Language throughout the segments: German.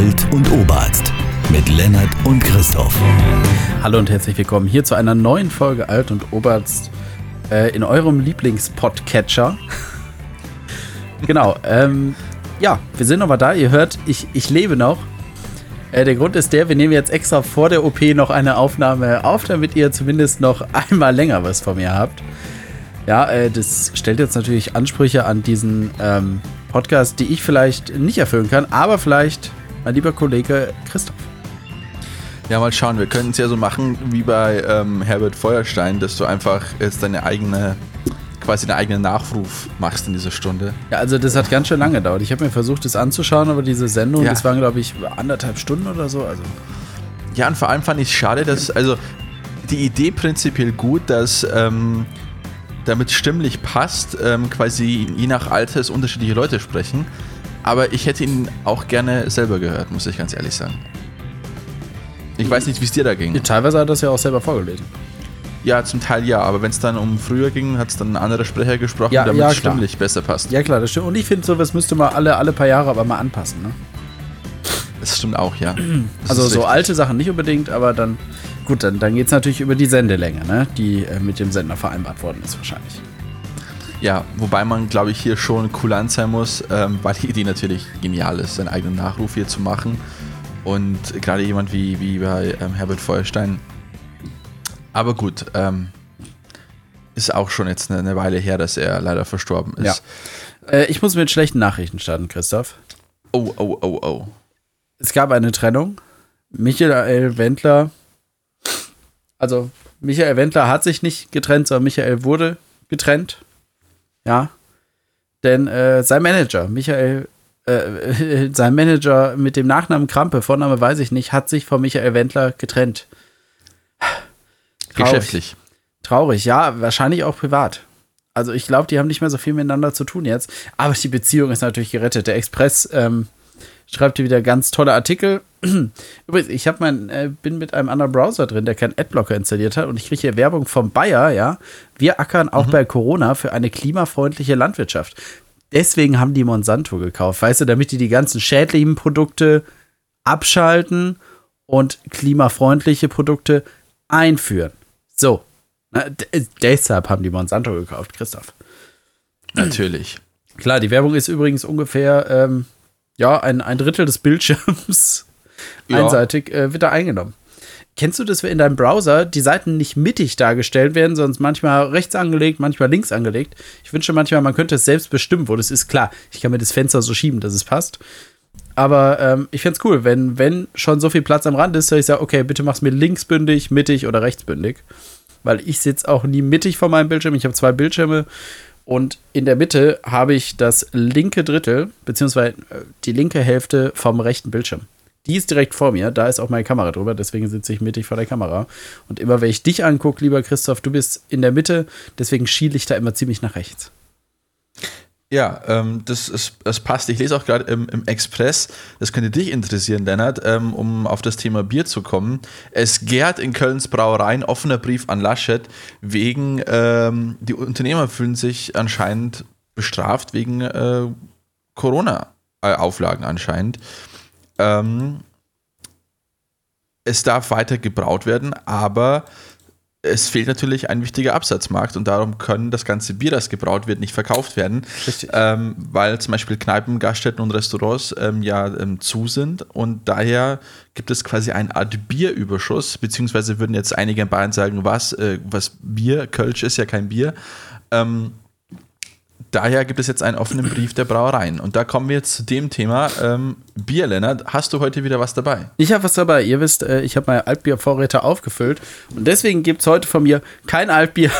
Alt und Oberarzt mit Lennart und Christoph. Hallo und herzlich willkommen hier zu einer neuen Folge Alt und Oberarzt äh, in eurem Lieblingspodcatcher. genau, ähm, ja, wir sind nochmal da. Ihr hört, ich, ich lebe noch. Äh, der Grund ist der, wir nehmen jetzt extra vor der OP noch eine Aufnahme auf, damit ihr zumindest noch einmal länger was von mir habt. Ja, äh, das stellt jetzt natürlich Ansprüche an diesen ähm, Podcast, die ich vielleicht nicht erfüllen kann, aber vielleicht mein lieber Kollege Christoph. Ja, mal schauen. Wir können es ja so machen wie bei ähm, Herbert Feuerstein, dass du einfach jetzt deine eigene, quasi einen eigenen Nachruf machst in dieser Stunde. Ja, also das hat ganz schön lange gedauert. Ich habe mir versucht, das anzuschauen, aber diese Sendung, Ja. das waren, glaube ich, anderthalb Stunden oder so. Also, Ja, und vor allem fand ich es schade, dass, also die Idee prinzipiell gut, dass ähm, damit stimmlich passt, ähm, quasi je nach Alters unterschiedliche Leute sprechen. Aber ich hätte ihn auch gerne selber gehört, muss ich ganz ehrlich sagen. Ich weiß nicht, wie es dir da ging. teilweise hat er das ja auch selber vorgelesen. Ja, zum Teil ja, aber wenn es dann um früher ging, hat es dann ein anderer Sprecher gesprochen, Ja, damit ja, es stimmlich besser passt. Ja, klar, das stimmt. Und ich finde, sowas müsste man alle, alle paar Jahre aber mal anpassen. Ne? Das stimmt auch, ja. Das Also so richtig. alte Sachen nicht unbedingt, aber dann, gut, dann, dann geht es natürlich über die Sendelänge, ne? die äh, mit dem Sender vereinbart worden ist wahrscheinlich. Ja, wobei man, glaube ich, hier schon kulant sein muss, ähm, weil die Idee natürlich genial ist, seinen eigenen Nachruf hier zu machen. Und gerade jemand wie, wie bei ähm, Herbert Feuerstein. Aber gut, ähm, ist auch schon jetzt eine, eine Weile her, dass er leider verstorben ist. Äh, ich muss mit schlechten Nachrichten starten, Christoph. Oh, oh, oh, oh. Es gab eine Trennung. Michael Wendler, also Michael Wendler hat sich nicht getrennt, sondern Michael wurde getrennt. Ja. Denn äh, sein Manager, Michael, äh, sein Manager mit dem Nachnamen Krampe, Vorname weiß ich nicht, hat sich von Michael Wendler getrennt. Traurig. Geschäftlich. Traurig, ja, wahrscheinlich auch privat. Also ich glaube, die haben nicht mehr so viel miteinander zu tun jetzt. Aber die Beziehung ist natürlich gerettet. Der Express ähm, schreibt hier wieder ganz tolle Artikel. Übrigens, ich hab mein, äh, bin mit einem anderen Browser drin, der keinen Adblocker installiert hat und ich kriege hier Werbung vom Bayer, ja. Wir ackern auch bei Corona für eine klimafreundliche Landwirtschaft. Deswegen haben die Monsanto gekauft, weißt du, damit die die ganzen schädlichen Produkte abschalten und klimafreundliche Produkte einführen. So. Na, d- deshalb haben die Monsanto gekauft, Christoph. Natürlich. Klar, die Werbung ist übrigens ungefähr ähm, ja, ein, ein Drittel des Bildschirms Ja. einseitig äh, wird da eingenommen. Kennst du das, wenn in deinem Browser die Seiten nicht mittig dargestellt werden, sondern manchmal rechts angelegt, manchmal links angelegt? Ich wünsche manchmal, man könnte es selbst bestimmen, wo das ist. Klar, ich kann mir das Fenster so schieben, dass es passt. Aber ähm, ich fände es cool, wenn, wenn schon so viel Platz am Rand ist, dass ich sage, okay, bitte mach's mir linksbündig, mittig oder rechtsbündig. Weil ich sitze auch nie mittig vor meinem Bildschirm. Ich habe zwei Bildschirme und in der Mitte habe ich das linke Drittel, beziehungsweise äh, die linke Hälfte vom rechten Bildschirm. Die ist direkt vor mir, da ist auch meine Kamera drüber, deswegen sitze ich mittig vor der Kamera. Und immer wenn ich dich angucke, lieber Christoph, du bist in der Mitte, deswegen schiele ich da immer ziemlich nach rechts. Ja, ähm, das, ist, das passt. Ich lese auch gerade im, im Express, das könnte dich interessieren, Lennart, ähm, um auf das Thema Bier zu kommen. Es gärt in Kölns Brauereien offener Brief an Laschet wegen, ähm, die Unternehmer fühlen sich anscheinend bestraft wegen äh, Corona-Auflagen anscheinend. Ähm, es darf weiter gebraut werden, aber es fehlt natürlich ein wichtiger Absatzmarkt und darum können das ganze Bier, das gebraut wird, nicht verkauft werden. Ähm, weil zum Beispiel Kneipen, Gaststätten und Restaurants ähm, ja ähm, zu sind und daher gibt es quasi eine Art Bierüberschuss, beziehungsweise würden jetzt einige in Bayern sagen, was, äh, was Bier, Kölsch ist ja kein Bier. Ähm, daher gibt es jetzt einen offenen Brief der Brauereien. Und da kommen wir jetzt zu dem Thema ähm, Bier, Lennart. Hast du heute wieder was dabei? Ich habe was dabei. Ihr wisst, äh, ich habe meine Altbiervorräte aufgefüllt und deswegen gibt es heute von mir kein Altbier.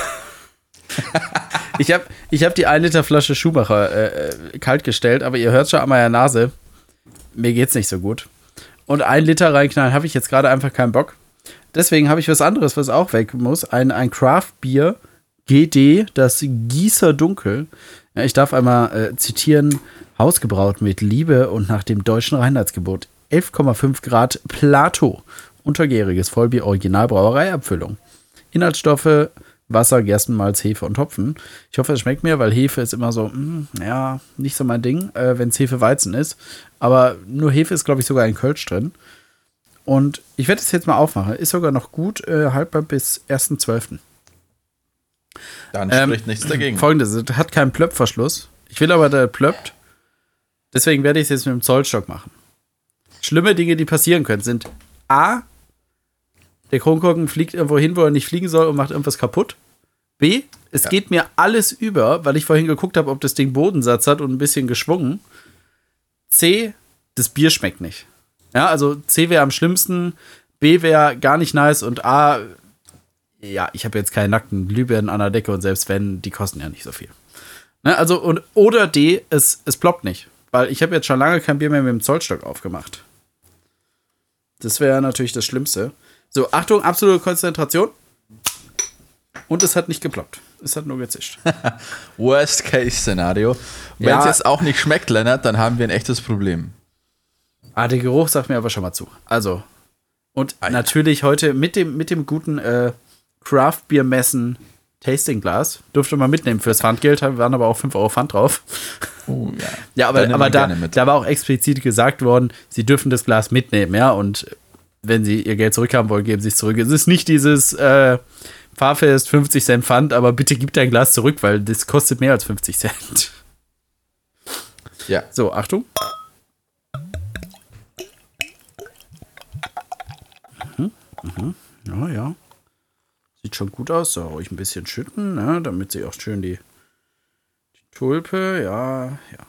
ich habe ich hab die 1 Liter Flasche Schumacher äh, äh, kalt gestellt, aber ihr hört schon an meiner Nase, mir geht's nicht so gut. Und ein Liter reinknallen habe ich jetzt gerade einfach keinen Bock. Deswegen habe ich was anderes, was auch weg muss. Ein, ein Craft-Bier GD, das Gießer Dunkel. Ja, ich darf einmal äh, zitieren: Hausgebraut mit Liebe und nach dem deutschen Reinheitsgebot. 11,5 Grad Plato. Untergäriges Vollbier Originalbrauereiabfüllung. Inhaltsstoffe Wasser, Gerstenmalz, Hefe und Hopfen. Ich hoffe, es schmeckt mir, weil Hefe ist immer so, mh, ja, nicht so mein Ding, äh, wenn es Hefe-Weizen ist. Aber nur Hefe ist, glaube ich, sogar in Kölsch drin. Und ich werde es jetzt mal aufmachen. Ist sogar noch gut äh, haltbar bis 1.12. Dann Ähm, spricht nichts dagegen. Folgendes, es hat keinen Plöppverschluss. Ich will aber, der plöppt. Deswegen werde ich es jetzt mit dem Zollstock machen. Schlimme Dinge, die passieren können, sind A, der Kronkorken fliegt irgendwo hin, wo er nicht fliegen soll und macht irgendwas kaputt. B, es geht mir alles über, weil ich vorhin geguckt habe, ob das Ding Bodensatz hat und ein bisschen geschwungen. C, das Bier schmeckt nicht. Ja, also C wäre am schlimmsten, B wäre gar nicht nice und A, ja, ich habe jetzt keine nackten Glühbirnen an der Decke und selbst wenn, die kosten ja nicht so viel. Ne, also, und, oder D, es, es ploppt nicht. Weil ich habe jetzt schon lange kein Bier mehr mit dem Zollstock aufgemacht. Das wäre natürlich das Schlimmste. So, Achtung, absolute Konzentration. Und es hat nicht geploppt. Es hat nur gezischt. Worst-Case-Szenario. Wenn es Ja. jetzt auch nicht schmeckt, Lennart, dann haben wir ein echtes Problem. Ah, der Geruch sagt mir aber schon mal zu. Also, und Ah, ja. natürlich heute mit dem, mit dem guten äh, Craft Beer Messen Tastingglas. Durfte man mitnehmen fürs Pfandgeld, waren aber auch 5 Euro Pfand drauf. Oh, ja. Ja, aber, Dann aber da, da war auch explizit gesagt worden, sie dürfen das Glas mitnehmen, ja, und wenn sie ihr Geld zurückhaben wollen, geben sie es zurück. Es ist nicht dieses äh, Fahrfest 50 Cent Pfand, aber bitte gib dein Glas zurück, weil das kostet mehr als 50 Cent. ja. So, Achtung. Mhm, mhm. Ja, ja. Sieht schon gut aus. So, ruhig ein bisschen schütten, ne, damit sie auch schön die, die Tulpe, ja, ja.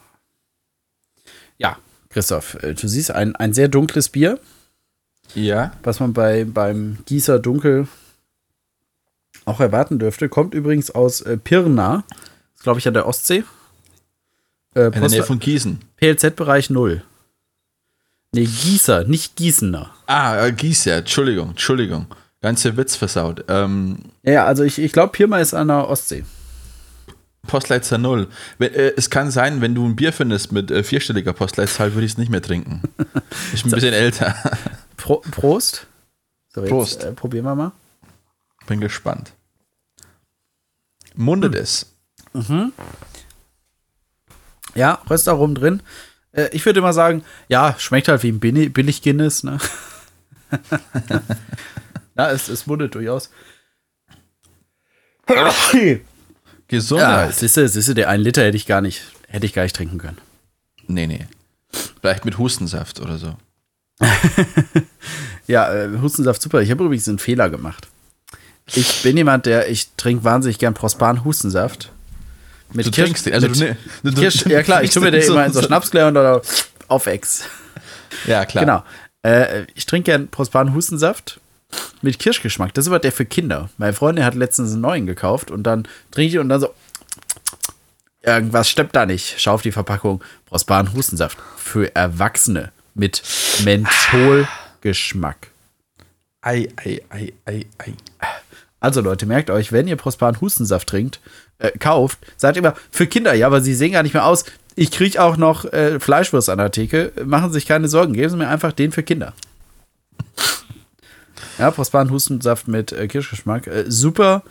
Ja, Christoph, äh, du siehst ein, ein sehr dunkles Bier, Ja. was man bei, beim Gießer Dunkel auch erwarten dürfte. Kommt übrigens aus äh, Pirna, ist glaube ich an der Ostsee. Äh, In der Nähe von Gießen. PLZ-Bereich 0. Nee, Gießer, nicht Gießener. Ah, äh, Gießer, Entschuldigung, Entschuldigung. Ganze Witz versaut. Ähm, Ja, also ich, ich glaube, Pirma ist an der Ostsee. Postleitzahl 0. Wenn, äh, es kann sein, wenn du ein Bier findest mit äh, vierstelliger Postleitzahl, würde ich es nicht mehr trinken. Ich bin ein bisschen älter. Pro, Prost. So, Prost. Jetzt, äh, probieren wir mal. Bin gespannt. Mundet es. Ja, Röstaromen drin. Äh, ich würde immer sagen, ja, schmeckt halt wie ein Billi- billig Guinness, ne? ja, es, es mundet durchaus. Ja, Gesundheit. siehst du, siehst du, der einen Liter hätte ich gar nicht, hätte ich gar nicht trinken können. Nee, nee. Vielleicht mit Hustensaft oder so. Ja, äh, Hustensaft super. Ich habe übrigens einen Fehler gemacht. Ich bin jemand, der, ich trinke wahnsinnig gern Prospan Hustensaft. Mit Du Kirsch- trinkst den, also mit du, ne- du, du Kirsch, ja klar, ich tue mir den so- immer in so so- Schnapsgläser oder auf Ex. Ja, klar. Genau. Äh, ich trinke gern Prospan Hustensaft mit Kirschgeschmack. Das ist aber der für Kinder. Meine Freundin hat letztens einen neuen gekauft und dann trinke ich und dann so. Irgendwas stimmt da nicht. Schau auf die Verpackung. Prospan Hustensaft für Erwachsene mit Mentholgeschmack. Ei, ei, ei, ei, ei. Also Leute, merkt euch, wenn ihr Prospan Hustensaft trinkt, äh, kauft, sagt immer, für Kinder, ja, aber sie sehen gar nicht mehr aus. Ich kriege auch noch äh, Fleischwurst an der Theke. Machen Sie sich keine Sorgen, geben Sie mir einfach den für Kinder. Ja, Prospan Hustensaft mit äh, Kirschgeschmack. Äh, super.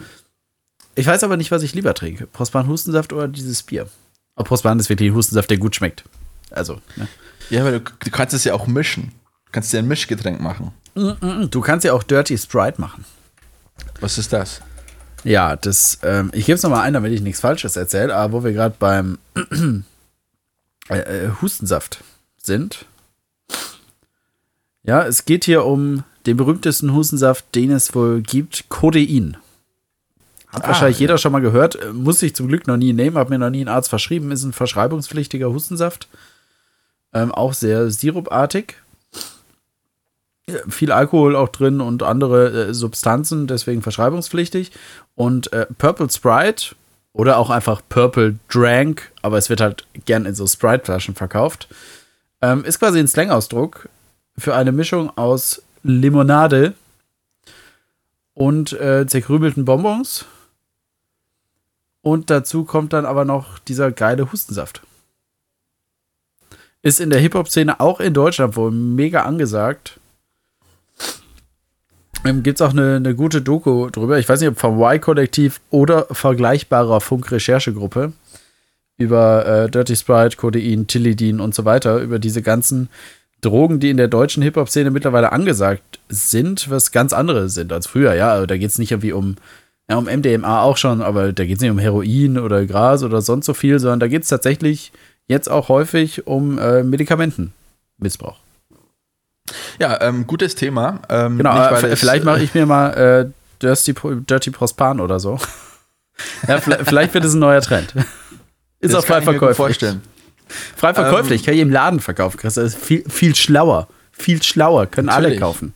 Ich weiß aber nicht, was ich lieber trinke. Prospan Hustensaft oder dieses Bier. Aber Prospan ist wirklich ein Hustensaft, der gut schmeckt. Also, ne? Ja, aber du, du kannst es ja auch mischen. Du kannst dir ein Mischgetränk machen. Du kannst ja auch Dirty Sprite machen. Was ist das? Ja, das, ähm, ich gebe es nochmal ein, damit ich nichts Falsches erzähle, aber wo wir gerade beim äh, äh, Hustensaft sind. Ja, es geht hier um den berühmtesten Hustensaft, den es wohl gibt, Codein. Hat Ah, wahrscheinlich ja. jeder schon mal gehört, äh, muss ich zum Glück noch nie nehmen, hat mir noch nie ein Arzt verschrieben, ist ein verschreibungspflichtiger Hustensaft. Ähm, auch sehr sirupartig. Viel Alkohol auch drin und andere äh, Substanzen, deswegen verschreibungspflichtig. Und äh, Purple Sprite oder auch einfach Purple Drank, aber es wird halt gern in so Sprite-Flaschen verkauft, ähm, ist quasi ein Slang-Ausdruck für eine Mischung aus Limonade und äh, zerkrümelten Bonbons. Und dazu kommt dann aber noch dieser geile Hustensaft. Ist in der Hip-Hop-Szene auch in Deutschland wohl mega angesagt. ähm, gibt es auch eine, eine gute Doku drüber. Ich weiß nicht, ob vom Y-Kollektiv oder vergleichbarer Funk-Recherchegruppe über äh, Dirty Sprite, Codein, Tilidin und so weiter, über diese ganzen Drogen, die in der deutschen Hip-Hop-Szene mittlerweile angesagt sind, was ganz andere sind als früher. Ja, also da geht es nicht irgendwie um, ja, um MDMA auch schon, aber da geht es nicht um Heroin oder Gras oder sonst so viel, sondern da geht es tatsächlich jetzt auch häufig um äh, Medikamentenmissbrauch. Ja, ähm, gutes Thema. Ähm, genau, nicht, äh, vielleicht mache ich mir mal äh, Dirty, Dirty Prospan oder so. ja, vielleicht wird es ein neuer Trend. Ist das auch frei verkäuflich. vorstellen. Frei verkäuflich, ähm, kann ich im Laden verkaufen, Chris. Das ist viel, viel schlauer. Viel schlauer, können natürlich. alle kaufen.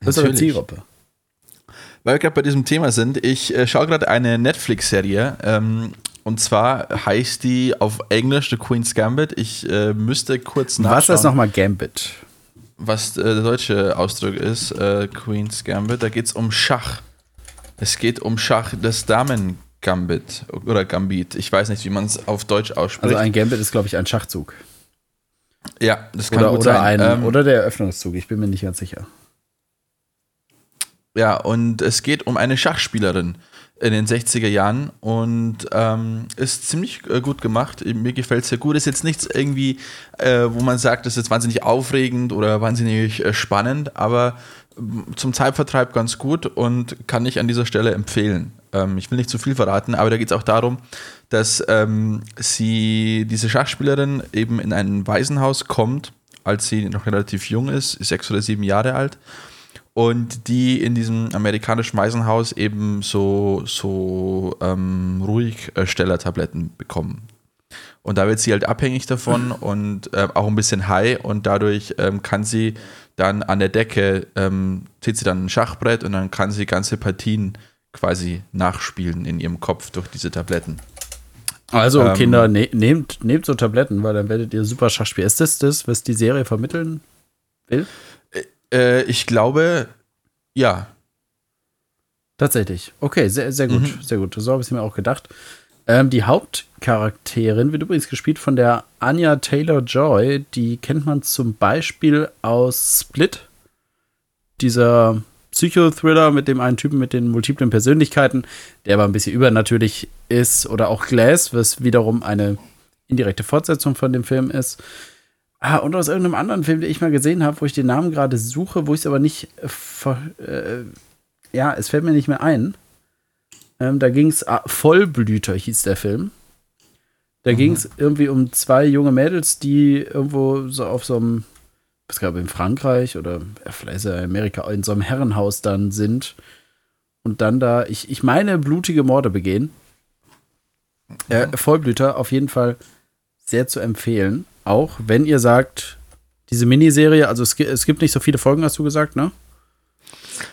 Das ist eine Zielgruppe. Weil wir gerade bei diesem Thema sind, ich äh, schaue gerade eine Netflix-Serie. Ähm, und zwar heißt die auf Englisch The Queen's Gambit. Ich äh, müsste kurz nachschauen. Was ist nochmal Gambit? Was äh, der deutsche Ausdruck ist, äh, Queen's Gambit. Da geht es um Schach. Es geht um Schach des Damen Gambit oder Gambit. Ich weiß nicht, wie man es auf Deutsch ausspricht. Also ein Gambit ist, glaube ich, ein Schachzug. Ja, das kann oder, gut oder sein. Ein, ähm, oder der Eröffnungszug, ich bin mir nicht ganz sicher. Ja, und es geht um eine Schachspielerin in den 60er Jahren und ähm, ist ziemlich äh, gut gemacht. Mir gefällt es sehr gut. Ist jetzt nichts irgendwie, äh, wo man sagt, das ist jetzt wahnsinnig aufregend oder wahnsinnig äh, spannend, aber zum Zeitvertreib ganz gut und kann ich an dieser Stelle empfehlen. Ähm, ich will nicht zu viel verraten, aber da geht es auch darum, dass ähm, sie, diese Schachspielerin, eben in ein Waisenhaus kommt, als sie noch relativ jung ist, sechs oder sieben Jahre alt. Und die in diesem amerikanischen Waisenhaus eben so, so ähm, Ruhigstellertabletten bekommen. Und da wird sie halt abhängig davon und äh, auch ein bisschen high und dadurch ähm, kann sie dann an der Decke, ähm, zieht sie dann ein Schachbrett und dann kann sie ganze Partien quasi nachspielen in ihrem Kopf durch diese Tabletten. Also ähm, Kinder, ne nehmt, nehmt so Tabletten, weil dann werdet ihr super Schach spielen. Ist das das, was die Serie vermitteln will? Äh, ich glaube, ja. Tatsächlich. Okay, sehr, sehr gut, mhm. sehr gut. So habe ich es mir auch gedacht. Ähm, die Hauptcharakterin wird übrigens gespielt von der Anya Taylor-Joy. Die kennt man zum Beispiel aus Split. Dieser Psychothriller mit dem einen Typen mit den multiplen Persönlichkeiten, der aber ein bisschen übernatürlich ist, oder auch Glass, was wiederum eine indirekte Fortsetzung von dem Film ist. Ah, und aus irgendeinem anderen Film, den ich mal gesehen habe, wo ich den Namen gerade suche, wo ich es aber nicht. Äh, äh, ja, es fällt mir nicht mehr ein. Ähm, da ging es. Ah, Vollblüter hieß der Film. Da mhm. ging es irgendwie um zwei junge Mädels, die irgendwo so auf so einem ich glaube in Frankreich oder vielleicht in Amerika in so einem Herrenhaus dann sind und dann da, ich, ich meine, blutige Morde begehen. Äh. Vollblüter auf jeden Fall sehr zu empfehlen. Auch wenn ihr sagt, diese Miniserie, also es, es gibt nicht so viele Folgen, hast du gesagt, ne?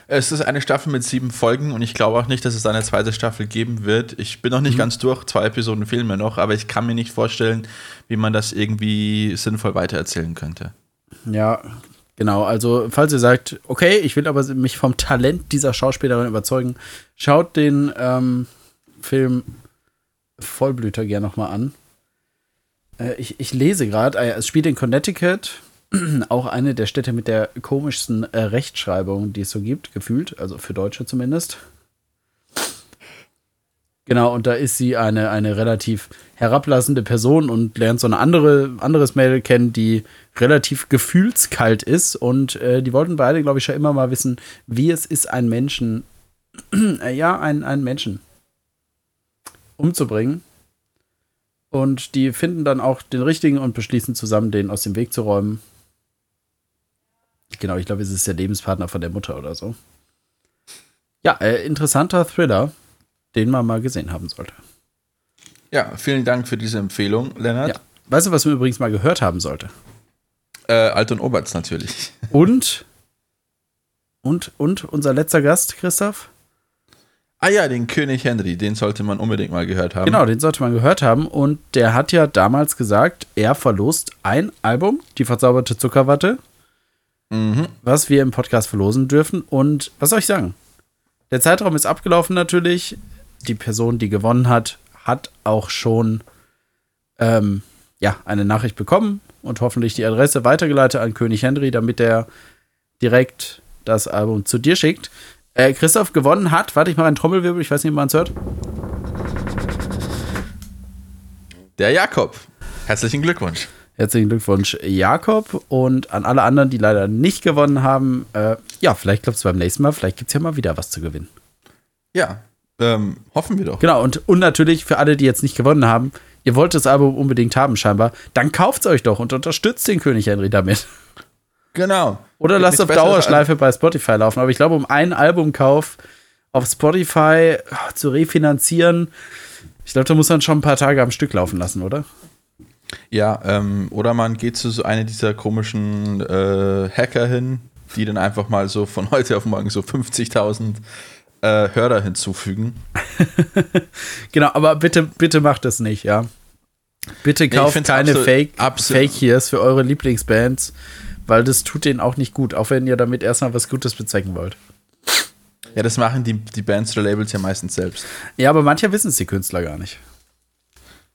Es ist eine Staffel mit sieben Folgen und ich glaube auch nicht, dass es eine zweite Staffel geben wird. Ich bin noch nicht mhm. ganz durch, zwei Episoden fehlen mir noch, aber ich kann mir nicht vorstellen, wie man das irgendwie sinnvoll weitererzählen könnte. Ja, genau. Also, falls ihr sagt, okay, ich will aber mich vom Talent dieser Schauspielerin überzeugen, schaut den ähm, Film Vollblüter gerne nochmal an. Äh, ich, ich lese gerade, äh, es spielt in Connecticut, auch eine der Städte mit der komischsten äh, Rechtschreibung, die es so gibt, gefühlt, also für Deutsche zumindest. Genau, und da ist sie eine, eine relativ herablassende Person und lernt so eine andere, anderes Mädel kennen, die relativ gefühlskalt ist. Und äh, die wollten beide, glaube ich, schon immer mal wissen, wie es ist, einen Menschen, äh, ja, einen, einen Menschen umzubringen. Und die finden dann auch den richtigen und beschließen zusammen, den aus dem Weg zu räumen. Genau, ich glaube, es ist der Lebenspartner von der Mutter oder so. Ja, äh, interessanter Thriller den man mal gesehen haben sollte. Ja, vielen Dank für diese Empfehlung, Lennart. Ja. Weißt du, was man übrigens mal gehört haben sollte? Äh, Alt und Oberts natürlich. Und? Und, und unser letzter Gast, Christoph? Ah ja, den König Henry, den sollte man unbedingt mal gehört haben. Genau, den sollte man gehört haben. Und der hat ja damals gesagt, er verlost ein Album, die verzauberte Zuckerwatte, mhm. was wir im Podcast verlosen dürfen. Und was soll ich sagen? Der Zeitraum ist abgelaufen natürlich die Person, die gewonnen hat, hat auch schon ähm, ja, eine Nachricht bekommen und hoffentlich die Adresse weitergeleitet an König Henry, damit er direkt das Album zu dir schickt. Äh, Christoph gewonnen hat, warte, ich mache einen Trommelwirbel, ich weiß nicht, ob man es hört. Der Jakob. Herzlichen Glückwunsch. Herzlichen Glückwunsch, Jakob. Und an alle anderen, die leider nicht gewonnen haben, äh, ja, vielleicht klappt es beim nächsten Mal. Vielleicht gibt es ja mal wieder was zu gewinnen. Ja, ähm, hoffen wir doch. Genau, und, und natürlich für alle, die jetzt nicht gewonnen haben, ihr wollt das Album unbedingt haben, scheinbar, dann kauft es euch doch und unterstützt den König Henry damit. Genau. Oder lasst auf Dauerschleife bei Spotify laufen. Aber ich glaube, um einen Albumkauf auf Spotify ah, zu refinanzieren, ich glaube, da muss man schon ein paar Tage am Stück laufen lassen, oder? Ja, ähm, oder man geht zu so einer dieser komischen äh, Hacker hin, die dann einfach mal so von heute auf morgen so 50.000 äh, Hörer hinzufügen. Genau, aber bitte, bitte macht das nicht, ja. Bitte kauft find's keine Fake, Fake Hears für eure Lieblingsbands, weil das tut denen auch nicht gut, auch wenn ihr damit erstmal was Gutes bezwecken wollt. Ja, das machen die, die Bands oder Labels ja meistens selbst. Ja, aber manche wissen es die Künstler gar nicht.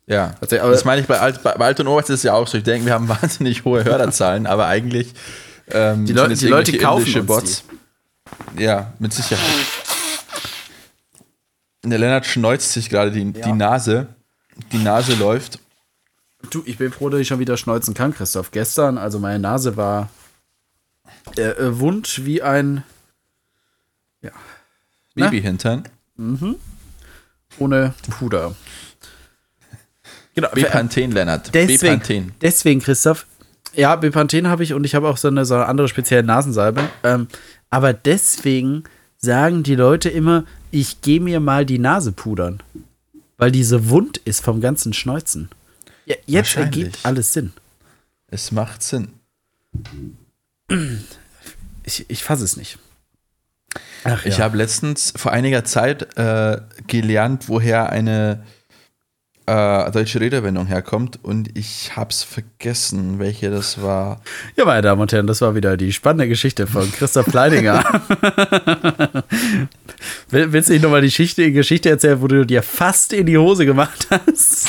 Ja, Also, aber- das meine ich bei Alt, bei, bei Alt und Oberst ist es ja auch so. Ich denke, wir haben wahnsinnig hohe Hörerzahlen, aber eigentlich ähm, Die Leu- sind es die Leute kaufen Bots. Ja, mit Sicherheit. Der Lennart schneuzt sich gerade die, die Nase. Die Nase läuft. Du, ich bin froh, dass ich schon wieder schneuzen kann, Christoph. Gestern, also meine Nase war äh, äh, wund wie ein Na? Babyhintern. ohne Puder. Genau, Bepanthen, Lennart. deswegen, Bepanthen. deswegen, Christoph. Ja, Bepanthen habe ich und ich habe auch so eine, so eine andere spezielle Nasensalbe. Ähm, aber deswegen sagen die Leute immer, ich gehe mir mal die Nase pudern. Weil diese wund ist vom ganzen Schneuzen. Ja, jetzt ergibt alles Sinn. Es macht Sinn. Ich, ich fasse es nicht. Ach, Ich habe letztens vor einiger Zeit äh, gelernt, woher eine äh, deutsche Redewendung herkommt und ich habe es vergessen, welche das war. Ja, meine Damen und Herren, das war wieder die spannende Geschichte von Christoph Pleininger. Will- Willst du nicht nochmal die Geschichte, Geschichte erzählen, wo du dir fast in die Hose gemacht hast?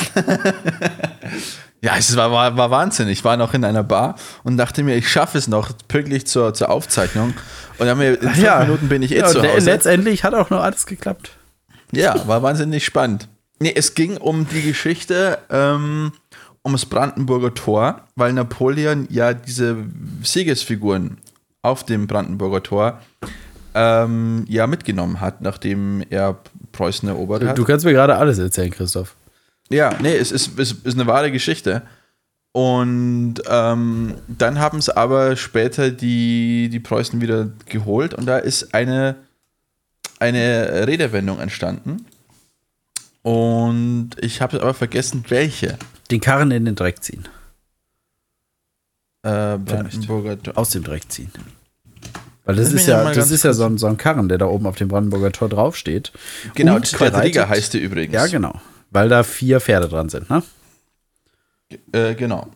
Ja, es war, war, war Wahnsinn. Ich war noch in einer Bar und dachte mir, ich schaffe es noch pünktlich zur, zur Aufzeichnung. Und dann in fünf Minuten bin ich eh ja, zu Hause. Letztendlich hat auch noch alles geklappt. Ja, war wahnsinnig spannend. Nee, es ging um die Geschichte ähm, ums Brandenburger Tor, weil Napoleon ja diese Siegesfiguren auf dem Brandenburger Tor ähm, ja mitgenommen hat, nachdem er Preußen erobert hat. Du kannst mir gerade alles erzählen, Christoph. Ja, nee, es ist, es ist eine wahre Geschichte. Und ähm, dann haben es aber später die, die Preußen wieder geholt und da ist eine, eine Redewendung entstanden. Und ich habe aber vergessen, welche. Den Karren in den Dreck ziehen. Äh, Brandenburger Tor. Aus dem Dreck ziehen. Weil das ist ja, das ist ja so ein, so ein Karren, der da oben auf dem Brandenburger Tor draufsteht. Genau, Und Quadriga heißt die übrigens. Ja, genau. Weil da vier Pferde dran sind, ne? Äh, genau.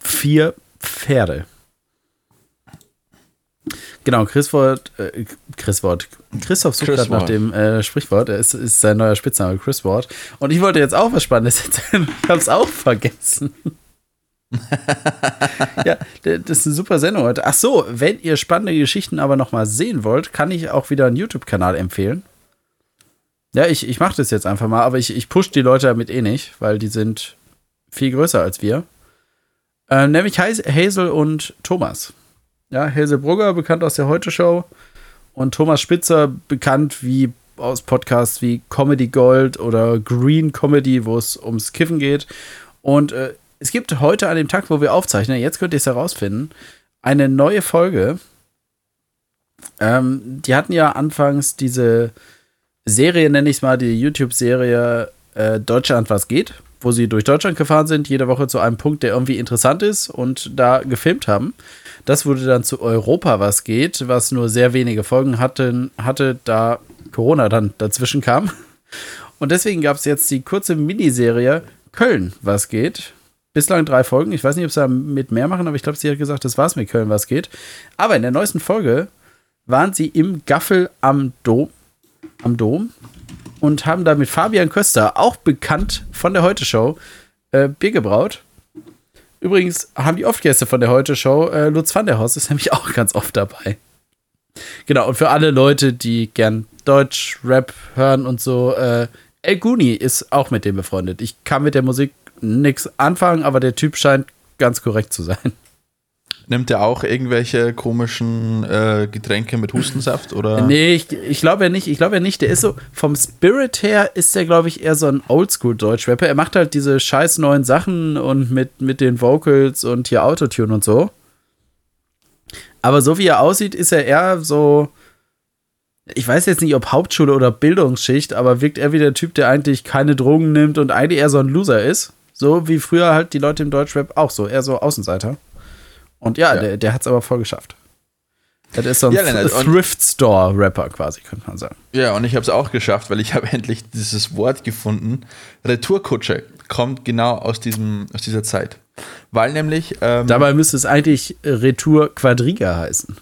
vier Pferde. Genau, Chris Wort, äh, Chris Wort. Christoph sucht gerade nach dem äh, Sprichwort. Es ist sein neuer Spitzname, Chris Wort. Und ich wollte jetzt auch was Spannendes erzählen. Ich habe es auch vergessen. ja, das ist eine super Sendung heute. Ach so, wenn ihr spannende Geschichten aber noch mal sehen wollt, kann ich auch wieder einen YouTube-Kanal empfehlen. Ja, ich, ich mache das jetzt einfach mal, aber ich, ich push die Leute damit eh nicht, weil die sind viel größer als wir. Äh, nämlich Hazel und Thomas. Ja, Hazel Brugger, bekannt aus der Heute-Show. Und Thomas Spitzer, bekannt wie aus Podcasts wie Comedy Gold oder Green Comedy, wo es ums Kiffen geht. Und äh, es gibt heute an dem Tag, wo wir aufzeichnen, jetzt könnt ihr es herausfinden, eine neue Folge. Ähm, die hatten ja anfangs diese Serie, nenne ich es mal, die YouTube-Serie äh, Deutschland, was geht, wo sie durch Deutschland gefahren sind, jede Woche zu einem Punkt, der irgendwie interessant ist und da gefilmt haben. Das wurde dann zu Europa, was geht, was nur sehr wenige Folgen hatten, hatte, da Corona dann dazwischen kam. Und deswegen gab es jetzt die kurze Miniserie Köln, was geht. Bislang drei Folgen. Ich weiß nicht, ob sie mit mehr machen, aber ich glaube, sie hat gesagt, das war's mit Köln, was geht. Aber in der neuesten Folge waren sie im Gaffel am Dom, am Dom und haben da mit Fabian Köster, auch bekannt von der Heute-Show, äh, Bier gebraut. Übrigens haben die oft Gäste von der Heute-Show. Äh, Lutz van der Horst ist nämlich auch ganz oft dabei. Genau, und für alle Leute, die gern Deutsch-Rap hören und so, äh, El Guni ist auch mit dem befreundet. Ich kann mit der Musik nichts anfangen, aber der Typ scheint ganz korrekt zu sein. Nimmt er auch irgendwelche komischen äh, Getränke mit Hustensaft oder? Nee, ich, ich glaube ja nicht. Ich glaube ja nicht. Der ist so, vom Spirit her ist der, glaube ich, eher so ein Oldschool-Deutsch-Rapper. Er macht halt diese scheiß neuen Sachen und mit, mit den Vocals und hier Autotune und so. Aber so wie er aussieht, ist er eher so. Ich weiß jetzt nicht, ob Hauptschule oder Bildungsschicht, aber wirkt er wie der Typ, der eigentlich keine Drogen nimmt und eigentlich eher so ein Loser ist. So wie früher halt die Leute im Deutschrap auch so, eher so Außenseiter. Und ja, ja. der, der hat es aber voll geschafft. Das ist so ein ja, Thrift Store Rapper quasi, könnte man sagen. Ja, und ich habe es auch geschafft, weil ich habe endlich dieses Wort gefunden. Retourkutsche kommt genau aus, diesem, aus dieser Zeit. Weil nämlich. Ähm, Dabei müsste es eigentlich Retour Quadriga heißen.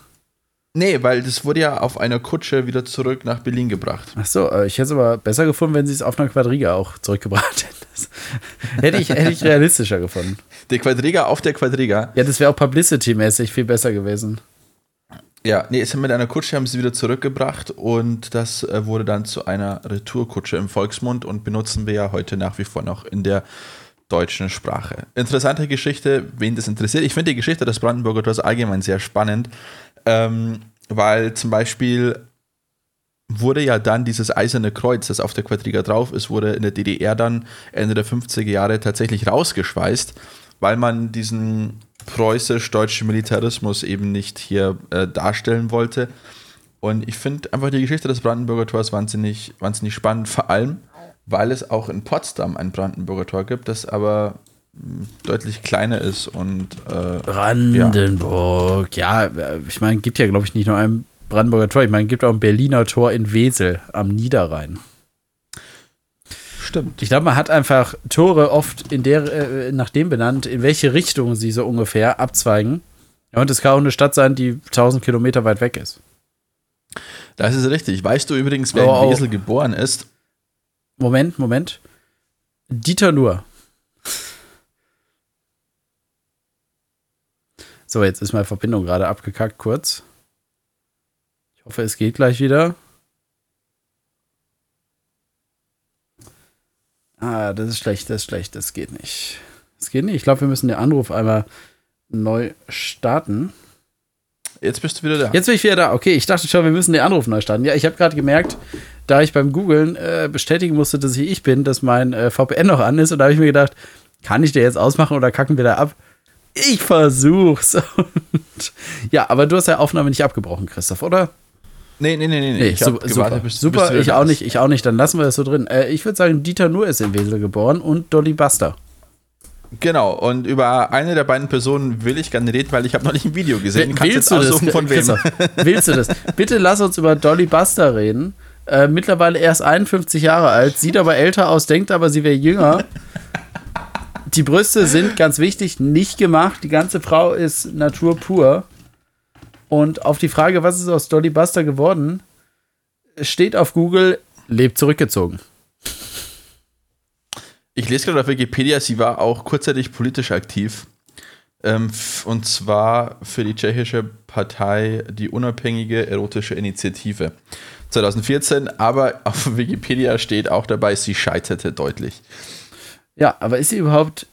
Nee, weil das wurde ja auf einer Kutsche wieder zurück nach Berlin gebracht. Ach so, äh, ich hätte es aber besser gefunden, wenn sie es auf einer Quadriga auch zurückgebracht hätten. hätte, ich, hätte ich realistischer gefunden. Der Quadriga auf der Quadriga. Ja, das wäre auch publicity-mäßig viel besser gewesen. Ja, nee, es mit einer Kutsche haben sie wieder zurückgebracht und das äh, wurde dann zu einer Retourkutsche im Volksmund und benutzen wir ja heute nach wie vor noch in der deutschen Sprache. Interessante Geschichte, wen das interessiert. Ich finde die Geschichte des Brandenburger Tors allgemein sehr spannend, ähm, weil zum Beispiel wurde ja dann dieses eiserne Kreuz, das auf der Quadriga drauf ist, wurde in der DDR dann Ende der 50er Jahre tatsächlich rausgeschweißt, weil man diesen preußisch-deutschen Militarismus eben nicht hier äh, darstellen wollte. Und ich finde einfach die Geschichte des Brandenburger Tors wahnsinnig, wahnsinnig spannend, vor allem, weil es auch in Potsdam ein Brandenburger Tor gibt, das aber deutlich kleiner ist und äh, Brandenburg, ja, ja ich meine, gibt ja glaube ich nicht nur ein Brandenburger Tor, ich meine, gibt auch ein Berliner Tor in Wesel am Niederrhein. Stimmt. Ich glaube, man hat einfach Tore oft in der, äh, nach dem benannt, in welche Richtung sie so ungefähr abzweigen. Ja, und es kann auch eine Stadt sein, die 1000 Kilometer weit weg ist. Das ist richtig. Weißt du übrigens, wer oh, in Wesel geboren ist? Moment, Moment. Dieter Nuhr. So, jetzt ist meine Verbindung gerade abgekackt, kurz. Ich hoffe, es geht gleich wieder. Ah, das ist schlecht, das ist schlecht, das geht nicht. Das geht nicht. Ich glaube, wir müssen den Anruf einmal neu starten. Jetzt bist du wieder da. Jetzt bin ich wieder da. Okay, ich dachte schon, wir müssen den Anruf neu starten. Ja, ich habe gerade gemerkt, da ich beim Googlen äh, bestätigen musste, dass ich ich bin, dass mein äh, VPN noch an ist. Und da habe ich mir gedacht, kann ich der jetzt ausmachen oder kacken wir da ab? Ich versuch's. Und, ja, aber du hast ja Aufnahme nicht abgebrochen, Christoph, oder? Nee, nee, nee, nee. nee. Ich super, gewartet, bis, super bis ich auch nicht, ich auch nicht. Dann lassen wir das so drin. Äh, ich würde sagen, Dieter Nuhr ist in Wesel geboren und Dolly Buster. Genau, und über eine der beiden Personen will ich gerne reden, weil ich habe noch nicht ein Video gesehen. Kannst willst du das? Von wem? willst du das? Bitte lass uns über Dolly Buster reden. Äh, mittlerweile erst 51 Jahre alt, sieht aber älter aus, denkt aber, sie wäre jünger. Die Brüste sind ganz wichtig, nicht gemacht. Die ganze Frau ist Natur pur. Und auf die Frage, was ist aus Dolly Buster geworden, steht auf Google, lebt zurückgezogen. Ich lese gerade auf Wikipedia, sie war auch kurzzeitig politisch aktiv. Ähm, und zwar für die tschechische Partei die unabhängige erotische Initiative 2014. Aber auf Wikipedia steht auch dabei, sie scheiterte deutlich. Ja, aber ist sie überhaupt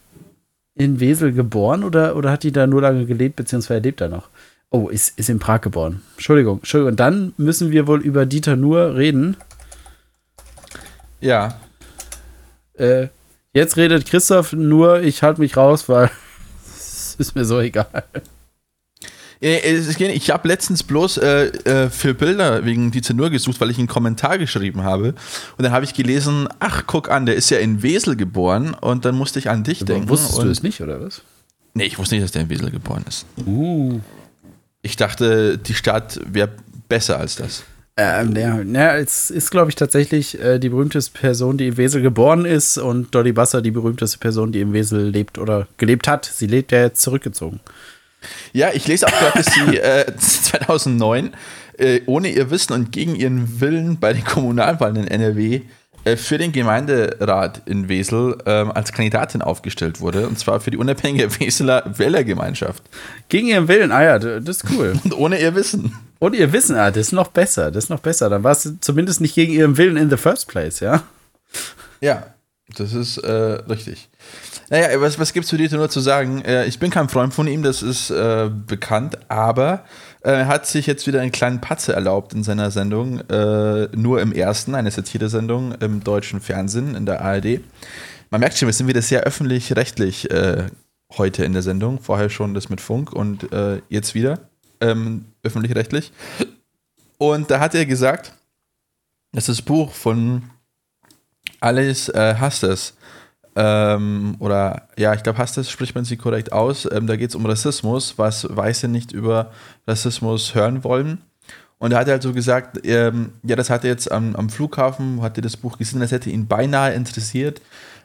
in Wesel geboren oder, oder hat die da nur lange gelebt, beziehungsweise lebt da noch? Oh, ist, ist in Prag geboren. Entschuldigung, Entschuldigung. Dann müssen wir wohl über Dieter Nuhr reden. Ja. Äh, jetzt redet Christoph nur, ich halte mich raus, weil es ist mir so egal. Ich habe letztens bloß äh, äh, für Bilder wegen Dieter Nuhr gesucht, weil ich einen Kommentar geschrieben habe. Und dann habe ich gelesen, ach, guck an, der ist ja in Wesel geboren. Und dann musste ich an dich Aber denken. Wusstest du das nicht, oder was? Nee, ich wusste nicht, dass der in Wesel geboren ist. Uh. Ich dachte, die Stadt wäre besser als das. Ähm, ja, ja, es ist, glaube ich, tatsächlich äh, die berühmteste Person, die in Wesel geboren ist und Dolly Basser die berühmteste Person, die in Wesel lebt oder gelebt hat. Sie lebt ja jetzt zurückgezogen. Ja, ich lese auch gerade, dass sie äh, 2009 äh, ohne ihr Wissen und gegen ihren Willen bei den Kommunalwahlen in NRW äh, für den Gemeinderat in Wesel ähm, als Kandidatin aufgestellt wurde, und zwar für die unabhängige Weseler Wählergemeinschaft. Gegen ihren Willen, ah ja, das ist cool. Und ohne ihr Wissen. Und ihr Wissen, ah, das ist noch besser, das ist noch besser. Dann war es zumindest nicht gegen ihren Willen in the first place, ja? Ja, das ist äh, richtig. Naja, was, was es zu dir nur zu sagen? Äh, ich bin kein Freund von ihm, das ist äh, bekannt, aber äh, er hat sich jetzt wieder einen kleinen Patze erlaubt in seiner Sendung, äh, nur im ersten, eine Satire-Sendung im deutschen Fernsehen, in der ARD. Man merkt schon, wir sind wieder sehr öffentlich-rechtlich äh, heute in der Sendung, vorher schon das mit Funk und jetzt wieder ähm, öffentlich-rechtlich. Und da hat er gesagt, dass das Buch von Alice äh, Hastes ähm, oder ja, ich glaube, Hastes spricht man sie korrekt aus. Ähm, da geht es um Rassismus, was Weiße nicht über Rassismus hören wollen. Und er hat halt so gesagt, ähm, ja, das hat er jetzt am, am Flughafen, hat er das Buch gesehen, das hätte ihn beinahe interessiert,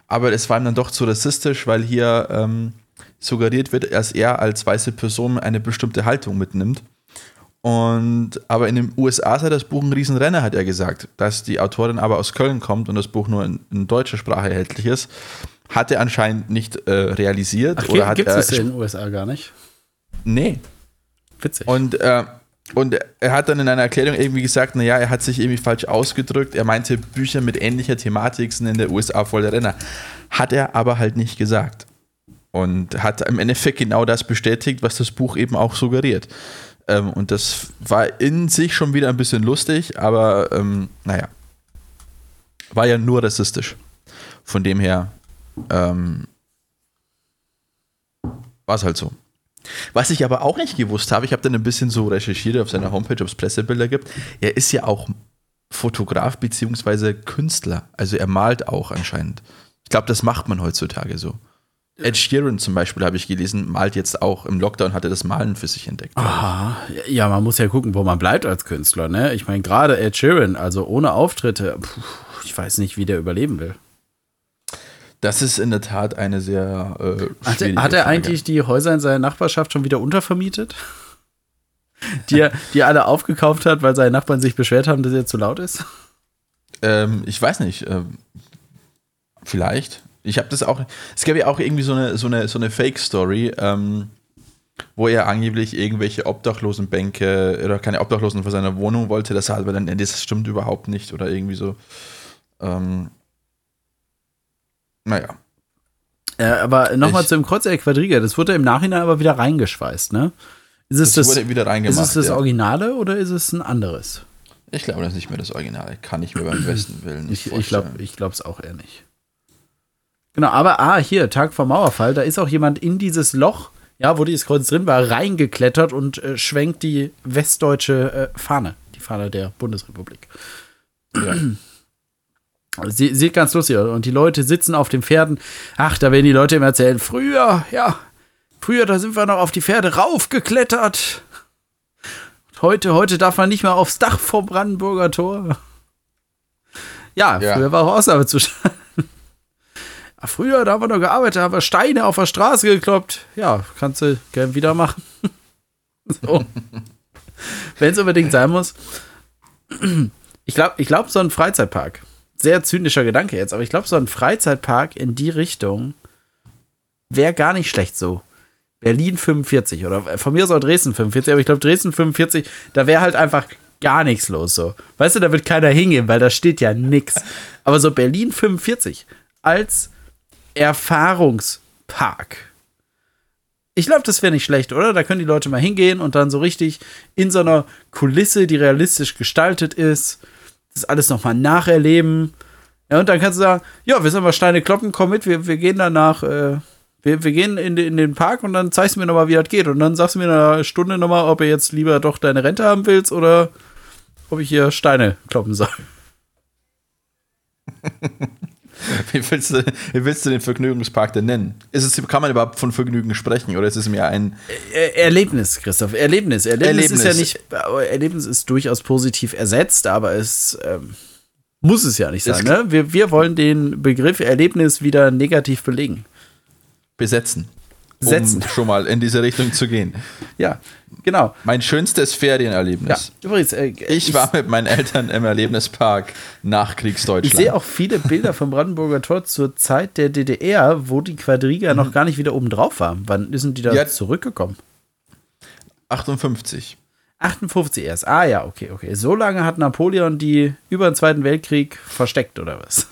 aber es war ihm dann doch zu rassistisch, weil hier ähm, suggeriert wird, dass er als weiße Person eine bestimmte Haltung mitnimmt. Und aber in den USA sei das Buch ein Riesenrenner, hat er gesagt. Dass die Autorin aber aus Köln kommt und das Buch nur in, in deutscher Sprache erhältlich ist, hat er anscheinend nicht äh, realisiert. Ach, oder gibt es in den USA gar nicht? Nee. Witzig. Und, äh, und er hat dann in einer Erklärung irgendwie gesagt, naja, er hat sich irgendwie falsch ausgedrückt. Er meinte, Bücher mit ähnlicher Thematik sind in der USA voll der Renner. Hat er aber halt nicht gesagt. Und hat im Endeffekt genau das bestätigt, was das Buch eben auch suggeriert. Ähm, und das war in sich schon wieder ein bisschen lustig, aber ähm, naja. War ja nur rassistisch. Von dem her ähm, war es halt so. Was ich aber auch nicht gewusst habe, ich habe dann ein bisschen so recherchiert auf seiner Homepage, ob es Pressebilder gibt. Er ist ja auch Fotograf bzw. Künstler. Also er malt auch anscheinend. Ich glaube, das macht man heutzutage so. Ed Sheeran zum Beispiel, habe ich gelesen, malt jetzt auch im Lockdown, hatte das Malen für sich entdeckt. Aha, ja, man muss ja gucken, wo man bleibt als Künstler, ne? Ich meine, gerade Ed Sheeran, also ohne Auftritte, puh, ich weiß nicht, wie der überleben will. Das ist in der Tat eine sehr äh, Hat, er, hat er eigentlich die Häuser in seiner Nachbarschaft schon wieder untervermietet? Die er, die er alle aufgekauft hat, weil seine Nachbarn sich beschwert haben, dass er zu laut ist? Ähm, ich weiß nicht. Ähm, vielleicht. Ich habe das auch. Es gab ja auch irgendwie so eine, so eine, so eine Fake-Story, ähm, wo er angeblich irgendwelche Obdachlosenbänke oder keine Obdachlosen vor seiner Wohnung wollte. Das aber dann, das stimmt überhaupt nicht oder irgendwie so. Ähm, naja. Ja, aber nochmal zum Kreuzeck Quadriga, das wurde im Nachhinein aber wieder reingeschweißt, ne? Ist es das, das wurde wieder reingemacht, ist es das ja. Originale oder ist es ein anderes? Ich glaube, das ist nicht mehr das Originale. Kann ich mir beim besten Willen nicht ich, glaube ich glaube es auch eher nicht. Genau, aber ah, hier, Tag vor Mauerfall, da ist auch jemand in dieses Loch, ja, wo dieses Kreuz drin war, reingeklettert und äh, schwenkt die westdeutsche äh, Fahne, die Fahne der Bundesrepublik. Ja. Sie, sieht ganz lustig aus. Und die Leute sitzen auf den Pferden. Ach, da werden die Leute immer erzählen, früher, ja, früher, da sind wir noch auf die Pferde raufgeklettert. Heute, heute darf man nicht mehr aufs Dach vom Brandenburger Tor. Ja, ja. früher war auch Ausnahmezustand. Früher, da haben wir noch gearbeitet, haben wir Steine auf der Straße gekloppt. Ja, kannst du gern wieder machen. so. Wenn es unbedingt sein muss. Ich glaube, ich glaub, so ein Freizeitpark. Sehr zynischer Gedanke jetzt, aber ich glaube, so ein Freizeitpark in die Richtung wäre gar nicht schlecht so. Berlin 45 oder von mir aus auch Dresden 45, aber ich glaube, Dresden 45, da wäre halt einfach gar nichts los so. Weißt du, da wird keiner hingehen, weil da steht ja nichts. Aber so Berlin 45 als Erfahrungspark. Ich glaube, das wäre nicht schlecht, oder? Da können die Leute mal hingehen und dann so richtig in so einer Kulisse, die realistisch gestaltet ist, das alles nochmal nacherleben. Ja, und dann kannst du sagen, ja, wir sind mal Steine kloppen, komm mit, wir, wir gehen danach, äh, wir, wir gehen in, in den Park und dann zeigst du mir nochmal, wie das geht. Und dann sagst du mir in einer Stunde nochmal, ob du jetzt lieber doch deine Rente haben willst oder ob ich hier Steine kloppen soll. Wie willst, du, wie willst du den Vergnügungspark denn nennen? Ist es, kann man überhaupt von Vergnügen sprechen oder ist es mehr ein. Erlebnis, Christoph. Erlebnis. Erlebnis, Erlebnis. ist ja nicht. Erlebnis ist durchaus positiv ersetzt, aber es ähm, muss es ja nicht sein. Ne? Wir, wir wollen den Begriff Erlebnis wieder negativ belegen. Besetzen. Um Setzen. schon mal in diese Richtung zu gehen. Ja, genau. Mein schönstes Ja, Ferienerlebnis. übrigens, äh, Ich war mit meinen Eltern im Erlebnispark nach Ich Kriegsdeutschland. sehe auch viele Bilder vom Brandenburger Tor zur Zeit der DDR, wo die Quadriga noch gar nicht wieder oben drauf war. Wann sind die da Mhm. Ja. zurückgekommen? 58. 58 erst. Ah ja, okay, okay. So lange hat Napoleon die über den Zweiten Weltkrieg versteckt, oder was?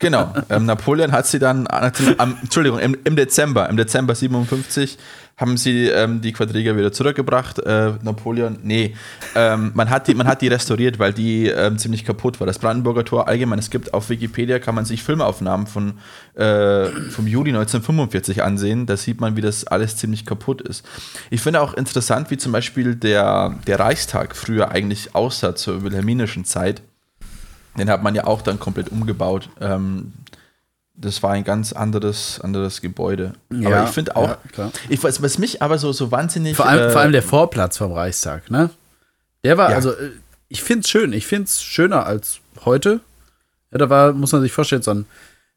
Genau. Ähm, Napoleon hat sie dann, am, Entschuldigung, im, im Dezember, im Dezember 57 haben sie ähm, die Quadriga wieder zurückgebracht. Äh, Napoleon, nee, ähm, man, hat die, man hat die restauriert, weil die ähm, ziemlich kaputt war. Das Brandenburger Tor allgemein, es gibt auf Wikipedia, kann man sich Filmaufnahmen von, äh, vom Juli 1945 ansehen. Da sieht man, wie das alles ziemlich kaputt ist. Ich finde auch interessant, wie zum Beispiel der, der Reichstag früher eigentlich aussah zur wilhelminischen Zeit. Den hat man ja auch dann komplett umgebaut. Ähm, das war ein ganz anderes, anderes Gebäude. aber Ja, ich finde auch, ja, ich weiß, was mich aber so, so wahnsinnig. Vor allem, äh, vor allem der Vorplatz vom Reichstag, ne? Der war, Ja. also, äh, ich finde es schön. Ich finde es schöner als heute. Ja, da war, muss man sich vorstellen, so ein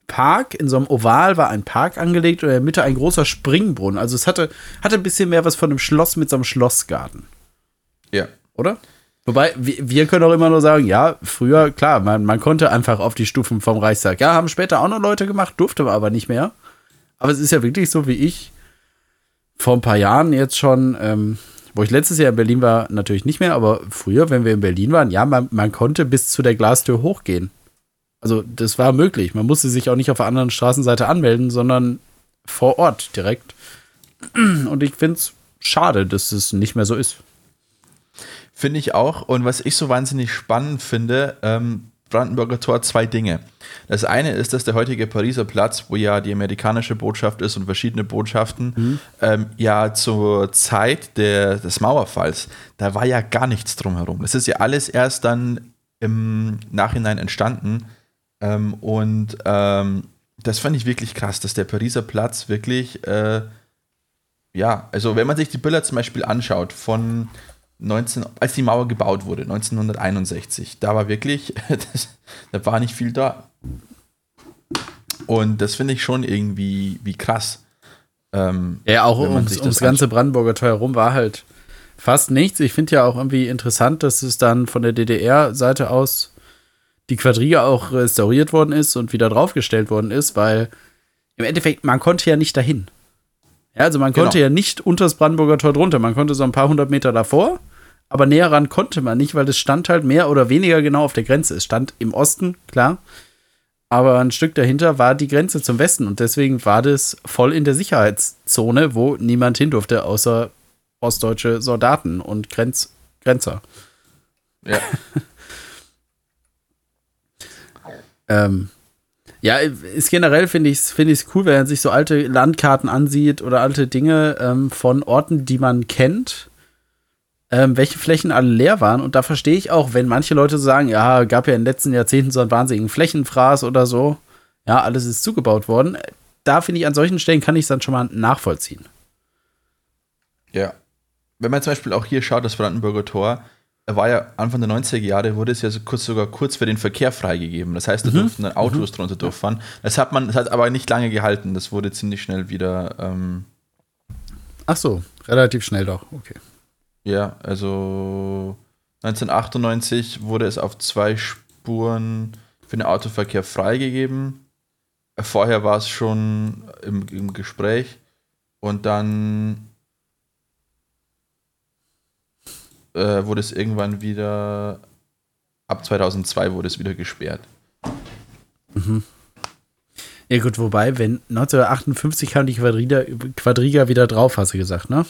Park, in so einem Oval war ein Park angelegt und in der Mitte ein großer Springbrunnen. Also es hatte, hatte ein bisschen mehr was von einem Schloss mit so einem Schlossgarten, ja. oder? Wobei, wir, können auch immer nur sagen, ja, früher, klar, man, man konnte einfach auf die Stufen vom Reichstag. Ja, haben später auch noch Leute gemacht, durfte man aber nicht mehr. Aber es ist ja wirklich so, wie ich vor ein paar Jahren jetzt schon, ähm, wo ich letztes Jahr in Berlin war, natürlich nicht mehr, aber früher, wenn wir in Berlin waren, ja, man, man konnte bis zu der Glastür hochgehen. Also das war möglich. Man musste sich auch nicht auf der anderen Straßenseite anmelden, sondern vor Ort direkt. Und ich finde es schade, dass es nicht mehr so ist. Finde ich auch. Und was ich so wahnsinnig spannend finde, ähm, Brandenburger Tor zwei Dinge. Das eine ist, dass der heutige Pariser Platz, wo ja die amerikanische Botschaft ist und verschiedene Botschaften, ähm, ja zur Zeit der, des Mauerfalls, da war ja gar nichts drumherum. Das ist ja alles erst dann im Nachhinein entstanden. Ähm, und ähm, das fand ich wirklich krass, dass der Pariser Platz wirklich, äh, ja, also wenn man sich die Bilder zum Beispiel anschaut von 19, als die Mauer gebaut wurde, 1961, da war wirklich, das, da war nicht viel da. Und das finde ich schon irgendwie wie krass. Ähm, Ja, auch ums, ums ganze Brandenburger Tor herum war halt fast nichts. Ich finde ja auch irgendwie interessant, dass es dann von der DDR-Seite aus die Quadriga auch restauriert worden ist und wieder draufgestellt worden ist, weil im Endeffekt, man konnte ja nicht dahin. Ja, also man konnte Genau. ja nicht unter das Brandenburger Tor drunter. Man konnte so ein paar hundert Meter davor, aber näher ran konnte man nicht, weil es stand halt mehr oder weniger genau auf der Grenze. Es stand im Osten, klar, aber ein Stück dahinter war die Grenze zum Westen und deswegen war das voll in der Sicherheitszone, wo niemand hin durfte, außer ostdeutsche Soldaten und Grenz Grenzer. ja. Ähm, ja, ist generell finde ich es find ich's cool, wenn man sich so alte Landkarten ansieht oder alte Dinge ähm, von Orten, die man kennt, ähm, welche Flächen alle leer waren. Und da verstehe ich auch, wenn manche Leute sagen, ja, gab ja in den letzten Jahrzehnten so einen wahnsinnigen Flächenfraß oder so. Ja, alles ist zugebaut worden. Da finde ich, an solchen Stellen kann ich es dann schon mal nachvollziehen. Ja. Wenn man zum Beispiel auch hier schaut, das Brandenburger Tor, er war ja Anfang der 90er Jahre, wurde es ja so kurz, sogar kurz für den Verkehr freigegeben. Das heißt, da durften dann Autos drunter durchfahren. Das hat man, das hat aber nicht lange gehalten. Das wurde ziemlich schnell wieder, ähm, Ach so, relativ schnell doch. Okay. Ja, also 1998 wurde es auf zwei Spuren für den Autoverkehr freigegeben. Vorher war es schon im, im Gespräch und dann äh, wurde es irgendwann wieder, ab 2002 wurde es wieder gesperrt. Ja, gut, wobei, wenn 1958 kam die Quadriga, Quadriga wieder drauf, hast du gesagt, ne?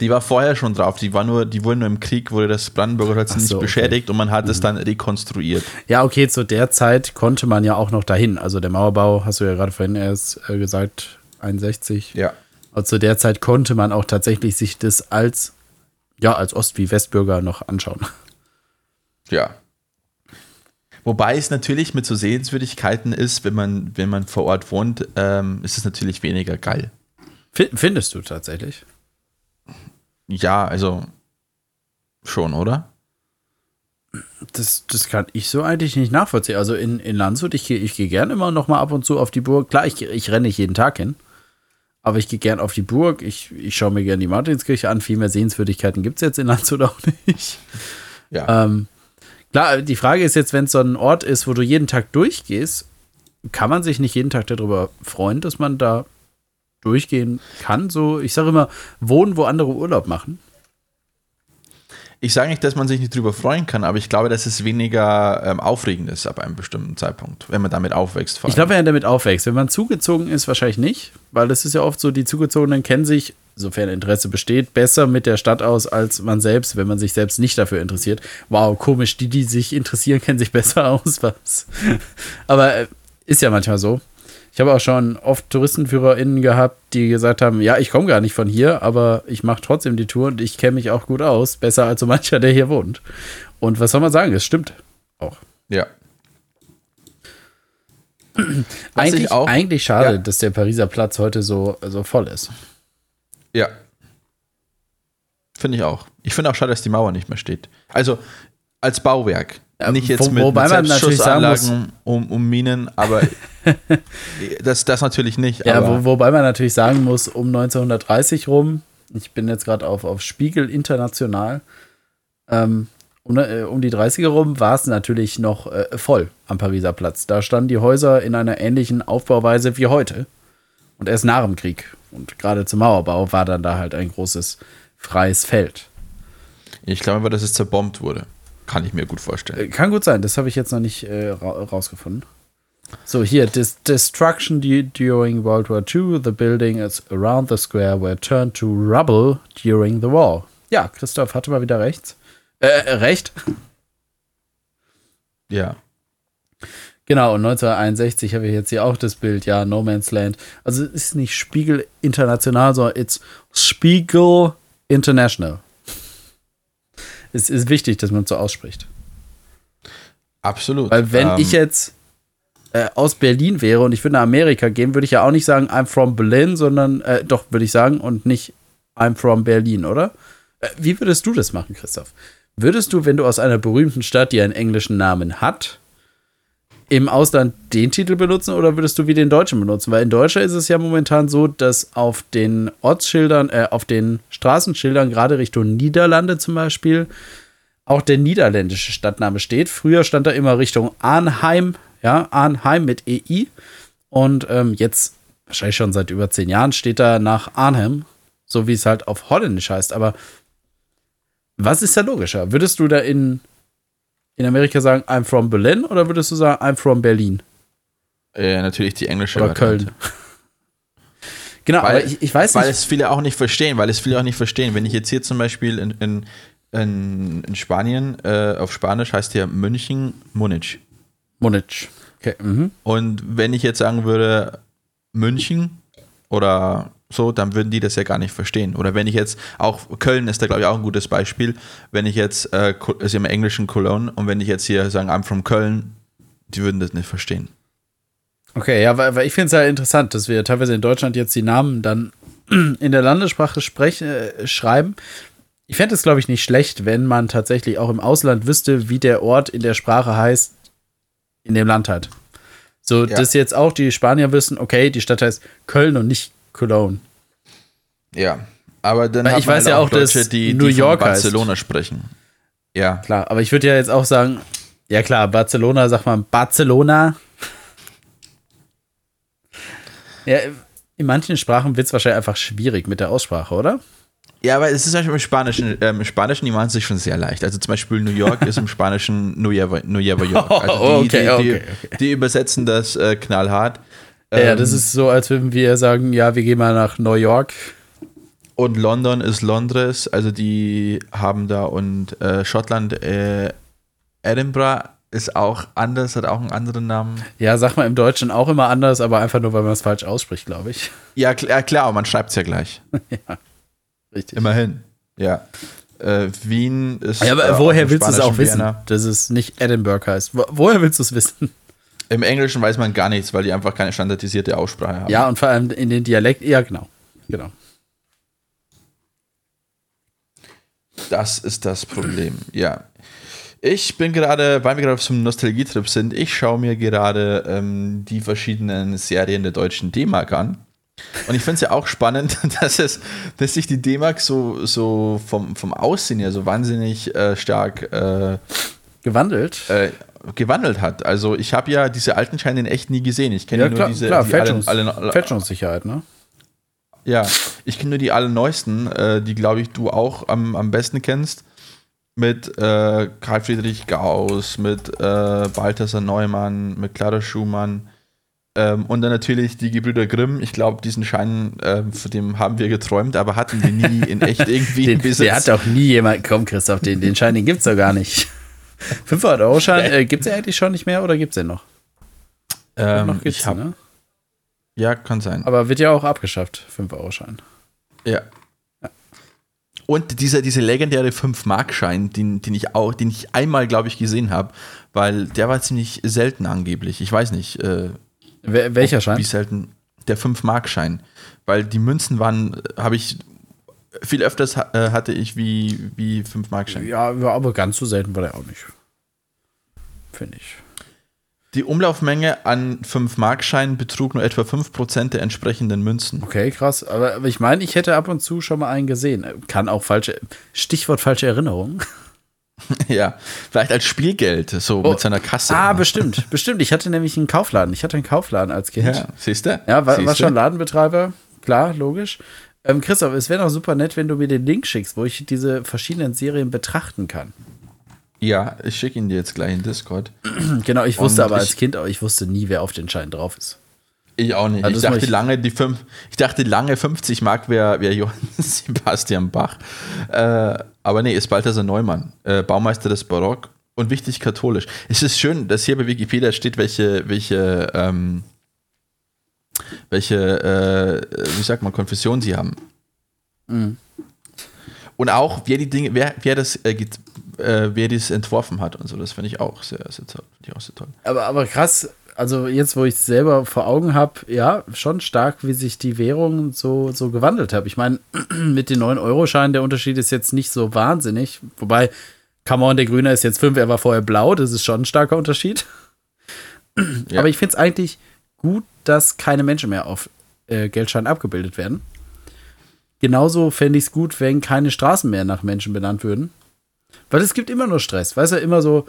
Die war vorher schon drauf, die war nur, die wurde nur im Krieg, wurde das Brandenburger Tor nicht so, okay. beschädigt und man hat es dann rekonstruiert. Ja, okay, zu der Zeit konnte man ja auch noch dahin. Also der Mauerbau, hast du ja gerade vorhin erst äh, gesagt, 61. Ja. Also zu der Zeit konnte man auch tatsächlich sich das als, ja, als Ost- wie Westbürger noch anschauen. Ja. Wobei es natürlich mit so Sehenswürdigkeiten ist, wenn man, wenn man vor Ort wohnt, ähm, ist es natürlich weniger geil. Fin- Findest du tatsächlich? Ja, also schon, oder? Das, das kann ich so eigentlich nicht nachvollziehen. Also in, in Landshut, ich gehe ich geh gerne immer noch mal ab und zu auf die Burg. Klar, ich, ich renne nicht jeden Tag hin. Aber ich gehe gern auf die Burg. Ich, ich schaue mir gern die Martinskirche an. Viel mehr Sehenswürdigkeiten gibt es jetzt in Landshut auch nicht. Ja. Ähm, klar, die Frage ist jetzt, wenn es so ein Ort ist, wo du jeden Tag durchgehst, kann man sich nicht jeden Tag darüber freuen, dass man da durchgehen kann? So, ich sage immer, wohnen, wo andere Urlaub machen. Ich sage nicht, dass man sich nicht drüber freuen kann, aber ich glaube, dass es weniger ähm, aufregend ist ab einem bestimmten Zeitpunkt, wenn man damit aufwächst. Ich glaube, wenn er damit aufwächst. Wenn man zugezogen ist, wahrscheinlich nicht, weil es ist ja oft so, die Zugezogenen kennen sich, sofern Interesse besteht, besser mit der Stadt aus als man selbst, wenn man sich selbst nicht dafür interessiert. Wow, komisch, die, die sich interessieren, kennen sich besser aus, was. Aber äh, ist ja manchmal so. Ich habe auch schon oft TouristenführerInnen gehabt, die gesagt haben, ja, ich komme gar nicht von hier, aber ich mache trotzdem die Tour und ich kenne mich auch gut aus. Besser als so mancher, der hier wohnt. Und was soll man sagen? Es stimmt auch. ja. Eigentlich, ich auch- eigentlich schade, Ja. dass der Pariser Platz heute so, so voll ist. Ja. Finde ich auch. Ich finde auch schade, dass die Mauer nicht mehr steht. Also als Bauwerk. Ja, nicht jetzt wo- mit, wobei mit man natürlich sagen um, um Minen, aber das, das natürlich nicht. Ja, wo, wobei man natürlich sagen muss, um 1930 rum, ich bin jetzt gerade auf, auf Spiegel International, ähm, um, äh, um die 30er rum war es natürlich noch äh, voll am Pariser Platz. Da standen die Häuser in einer ähnlichen Aufbauweise wie heute. Und erst nach dem Krieg. Und gerade zum Mauerbau war dann da halt ein großes freies Feld. ich glaube aber, dass es zerbombt wurde. Kann ich mir gut vorstellen. Äh, Kann gut sein, das habe ich jetzt noch nicht äh, ra rausgefunden. So, hier, Dis Destruction du during World War II. The building is around the square were turned to rubble during the war. Ja, Christoph hatte mal wieder rechts. Äh, äh, recht. Ja. Genau, und 1961 habe ich jetzt hier auch das Bild, ja, No Man's Land. Also es ist nicht Spiegel International, sondern it's Spiegel International. Es ist wichtig, dass man so ausspricht. Absolut. Weil wenn Ähm, ich jetzt äh, aus Berlin wäre und ich würde nach Amerika gehen, würde ich ja auch nicht sagen, I'm from Berlin, sondern äh, doch, würde ich sagen, und nicht I'm from Berlin, oder? Äh, wie würdest du das machen, Christoph? Würdest du, wenn du aus einer berühmten Stadt, die einen englischen Namen hat, im Ausland den Titel benutzen oder würdest du wie den deutschen benutzen? Weil in Deutschland ist es ja momentan so, dass auf den Ortsschildern, äh, auf den Straßenschildern, gerade Richtung Niederlande zum Beispiel, auch der niederländische Stadtname steht. Früher stand da immer Richtung Arnheim, ja, Arnheim mit EI. Und ähm, jetzt, wahrscheinlich schon seit über zehn Jahren, steht da nach Arnhem, so wie es halt auf Holländisch heißt. Aber was ist da logischer? Würdest du da in, in Amerika sagen, I'm from Berlin oder würdest du sagen, I'm from Berlin äh, natürlich die englische oder. Köln? Genau, Weil, aber ich, ich weiß weil nicht. es viele auch nicht verstehen, weil es viele auch nicht verstehen. Wenn ich jetzt hier zum Beispiel in, in, in, in Spanien, äh, auf Spanisch heißt ja München Munich. Munich. Okay, mhm. Und wenn ich jetzt sagen würde München oder so, dann würden die das ja gar nicht verstehen. Oder wenn ich jetzt, auch Köln ist da glaube ich auch ein gutes Beispiel, wenn ich jetzt, äh, ist ja im Englischen Cologne, und wenn ich jetzt hier sagen, I'm from Köln, die würden das nicht verstehen. Okay, ja, weil, weil ich finde es ja interessant, dass wir teilweise in Deutschland jetzt die Namen dann in der Landessprache sprechen, äh, schreiben. Ich fände es, glaube ich, nicht schlecht, wenn man tatsächlich auch im Ausland wüsste, wie der Ort in der Sprache heißt, in dem Land halt. So, Ja. dass jetzt auch die Spanier wissen, okay, die Stadt heißt Köln und nicht Cologne. Ja, aber dann Weil hat ich man weiß halt ja auch auch, dass Deutsche, die, New die von York heißt. Barcelona sprechen. Ja, Klar, aber ich würde ja jetzt auch sagen, ja klar, Barcelona, sagt man Barcelona. Ja, in manchen Sprachen wird es wahrscheinlich einfach schwierig mit der Aussprache, oder? Ja, aber es ist zum Beispiel im Spanischen, ähm, im Spanischen, die machen es sich schon sehr leicht. Also zum Beispiel New York ist im Spanischen Nueva, Nueva York. Also die, Okay, die, die, okay, die übersetzen das äh, knallhart. Ja, Ähm, das ist so, als würden wir sagen, ja, wir gehen mal nach New York. Und London ist Londres, also die haben da und äh, Schottland, äh, Edinburgh ist auch anders, hat auch einen anderen Namen. Ja, sag mal im Deutschen auch immer anders, aber einfach nur, weil man es falsch ausspricht, glaube ich. Ja, kl ja, klar, aber man schreibt es ja gleich. Richtig. Immerhin. Ja. Äh, Wien ist. Ja, aber äh, woher willst du es auch Spanischen wissen, Vienna. dass es nicht Edinburgh heißt? Wo, woher willst du es wissen? Im Englischen weiß man gar nichts, weil die einfach keine standardisierte Aussprache haben. Ja, und vor allem in den Dialekt, ja, genau. Genau. Das ist das Problem, ja. Ich bin gerade, weil wir gerade auf so einem Nostalgietrip sind, ich schaue mir gerade ähm, die verschiedenen Serien der deutschen D-Mark an. Und ich finde es ja auch spannend, dass, es, dass sich die D-Mark so, so vom, vom Aussehen her so wahnsinnig äh, stark äh, gewandelt. Äh, gewandelt hat. Also ich habe ja diese alten Scheine in echt nie gesehen. Ich kenne ja, nur klar, diese klar, die Fälschungs alle, alle, Fälschungssicherheit, ne? Ja, ich kenne nur die allerneuesten, äh, die glaube ich du auch am, am besten kennst. Mit äh, Karl Friedrich Gauss, mit äh, Balthasar Neumann, mit Clara Schumann. Ähm, und dann natürlich die Gebrüder Grimm. Ich glaube, diesen Schein, äh, von dem haben wir geträumt, aber hatten wir nie in echt irgendwie den, Besitz. Der hat doch nie jemand, komm Christoph, den, den Schein, den gibt es doch gar nicht. 500-Euro-Schein, äh, gibt es ja eigentlich schon nicht mehr oder gibt es den noch? Ähm, noch gibt's ich hab, ne? Ja, kann sein. Aber wird ja auch abgeschafft, 5-Euro-Schein. Ja. ja. Und dieser, diese legendäre 5-Mark-Schein, den, den, ich auch, den ich einmal, glaube ich, gesehen habe, weil der war ziemlich selten angeblich. Ich weiß nicht. Äh, Welcher Schein? Wie selten? Der 5-Mark-Schein. Weil die Münzen waren, habe ich viel öfters äh, hatte ich wie, wie 5-Mark-Schein. Ja, aber ganz so selten war der auch nicht. Finde ich. Die Umlaufmenge an 5-Mark-Scheinen betrug nur etwa 5% der entsprechenden Münzen. Okay, krass. Aber, ich meine, ich hätte ab und zu schon mal einen gesehen. Kann auch falsche, Stichwort falsche Erinnerung. ja, vielleicht als Spielgeld, so oh. mit seiner Kasse. Ah, bestimmt, bestimmt. Ich hatte nämlich einen Kaufladen. Ich hatte einen Kaufladen als Kind. Ja, siehst du? Ja, war, war schon Ladenbetreiber. Klar, logisch. Ähm, Christoph, es wäre doch super nett, wenn du mir den Link schickst, wo ich diese verschiedenen Serien betrachten kann. Ja, ich schicke ihn dir jetzt gleich in Discord. genau, ich wusste Und aber als Kind, ich wusste nie, wer auf den Schein drauf ist. Ich auch nicht. Also ich, dachte ich, lange, die fünf, ich dachte lange 50 Mark wäre wär Johann Sebastian Bach. Äh, aber nee, ist Balthasar Neumann, äh, Baumeister des Barock und wichtig katholisch. Es ist schön, dass hier bei Wikipedia steht, welche, welche, ähm, welche, äh, wie sagt man, Konfession sie haben. Mhm. Und auch, wer die Dinge, wer, wer das äh, äh, wer dies entworfen hat und so. Das finde ich auch sehr, sehr toll. Ich auch sehr toll. Aber, aber krass, also jetzt, wo ich es selber vor Augen habe, ja, schon stark, wie sich die Währung so, so gewandelt hat. Ich meine, mit den 9-Euro-Scheinen, der Unterschied ist jetzt nicht so wahnsinnig. Wobei, come on, der Grüne ist jetzt 5, er war vorher blau, das ist schon ein starker Unterschied. Ja. Aber ich finde es eigentlich gut, dass keine Menschen mehr auf äh, Geldscheinen abgebildet werden. Genauso fände ich es gut, wenn keine Straßen mehr nach Menschen benannt würden. Weil es gibt immer nur Stress. Weißt du, immer so,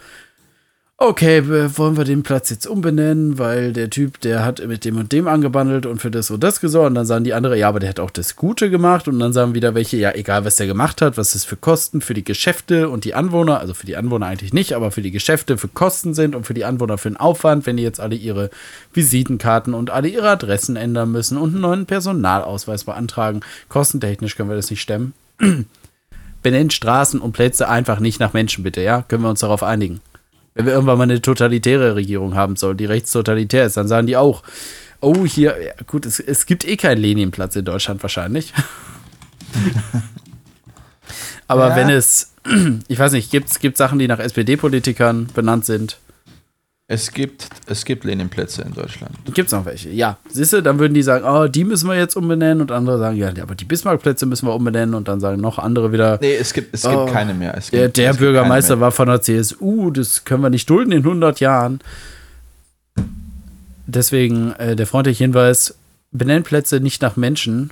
okay, wollen wir den Platz jetzt umbenennen, weil der Typ, der hat mit dem und dem angebandelt und für das und das gesorgt. Und dann sagen die andere, ja, aber der hat auch das Gute gemacht. Und dann sagen wieder welche, ja, egal was der gemacht hat, was das für Kosten für die Geschäfte und die Anwohner, also für die Anwohner eigentlich nicht, aber für die Geschäfte für Kosten sind und für die Anwohner für den Aufwand, wenn die jetzt alle ihre Visitenkarten und alle ihre Adressen ändern müssen und einen neuen Personalausweis beantragen. Kostentechnisch können wir das nicht stemmen benennt Straßen und Plätze einfach nicht nach Menschen, bitte, ja? Können wir uns darauf einigen? Wenn wir irgendwann mal eine totalitäre Regierung haben sollen, die rechtstotalitär ist, dann sagen die auch, oh, hier, ja, gut, es, es gibt eh keinen Leninplatz in Deutschland wahrscheinlich. Aber ja. wenn es, ich weiß nicht, gibt es Sachen, die nach SPD-Politikern benannt sind? Es gibt, es gibt Leninplätze in Deutschland. Gibt es noch welche? Ja. Siehst du, dann würden die sagen, oh, die müssen wir jetzt umbenennen und andere sagen, ja, aber die Bismarckplätze müssen wir umbenennen und dann sagen noch andere wieder. Nee, es gibt, es oh, gibt keine mehr. Gibt, der, der Bürgermeister war von der CSU, das können wir nicht dulden in 100 Jahren. Deswegen äh, der freundliche Hinweis, benennt Plätze nicht nach Menschen.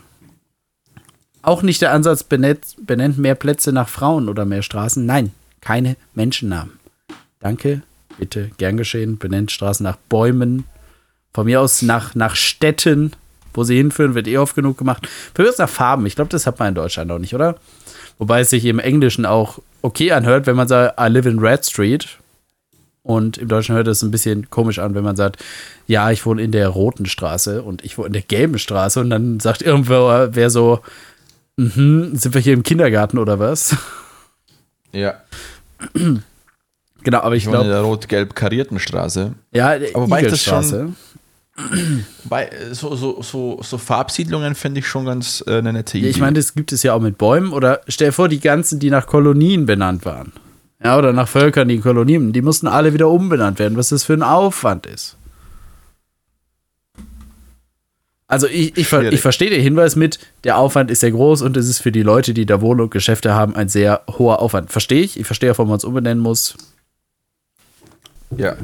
Auch nicht der Ansatz, benennt, benennt mehr Plätze nach Frauen oder mehr Straßen. Nein, keine Menschennamen. Danke, bitte, gern geschehen. Benennt Straßen nach Bäumen. Von mir aus nach, nach Städten, wo sie hinführen, wird eh oft genug gemacht. Für uns nach Farben. Ich glaube, das hat man in Deutschland auch nicht, oder? Wobei es sich im Englischen auch okay anhört, wenn man sagt, I live in Red Street. Und im Deutschen hört es ein bisschen komisch an, wenn man sagt, ja, ich wohne in der roten Straße und ich wohne in der gelben Straße. Und dann sagt irgendwo wer so, mhm, sind wir hier im Kindergarten oder was? Ja. Genau, aber ich, glaube. in der rot-gelb karierten Straße. Ja, aber wobei das schon. Bei so, so, so, so Farbsiedlungen finde ich schon ganz äh, eine nette Idee. Ja, ich meine, das gibt es ja auch mit Bäumen. Oder stell dir vor, die ganzen, die nach Kolonien benannt waren. Ja, oder nach Völkern, die in Kolonien, die mussten alle wieder umbenannt werden, was das für ein Aufwand ist. Also ich, ich, ich verstehe den Hinweis mit, der Aufwand ist sehr groß und es ist für die Leute, die da wohnen und Geschäfte haben, ein sehr hoher Aufwand. Verstehe ich. Ich verstehe auch, warum man es umbenennen muss. Ja.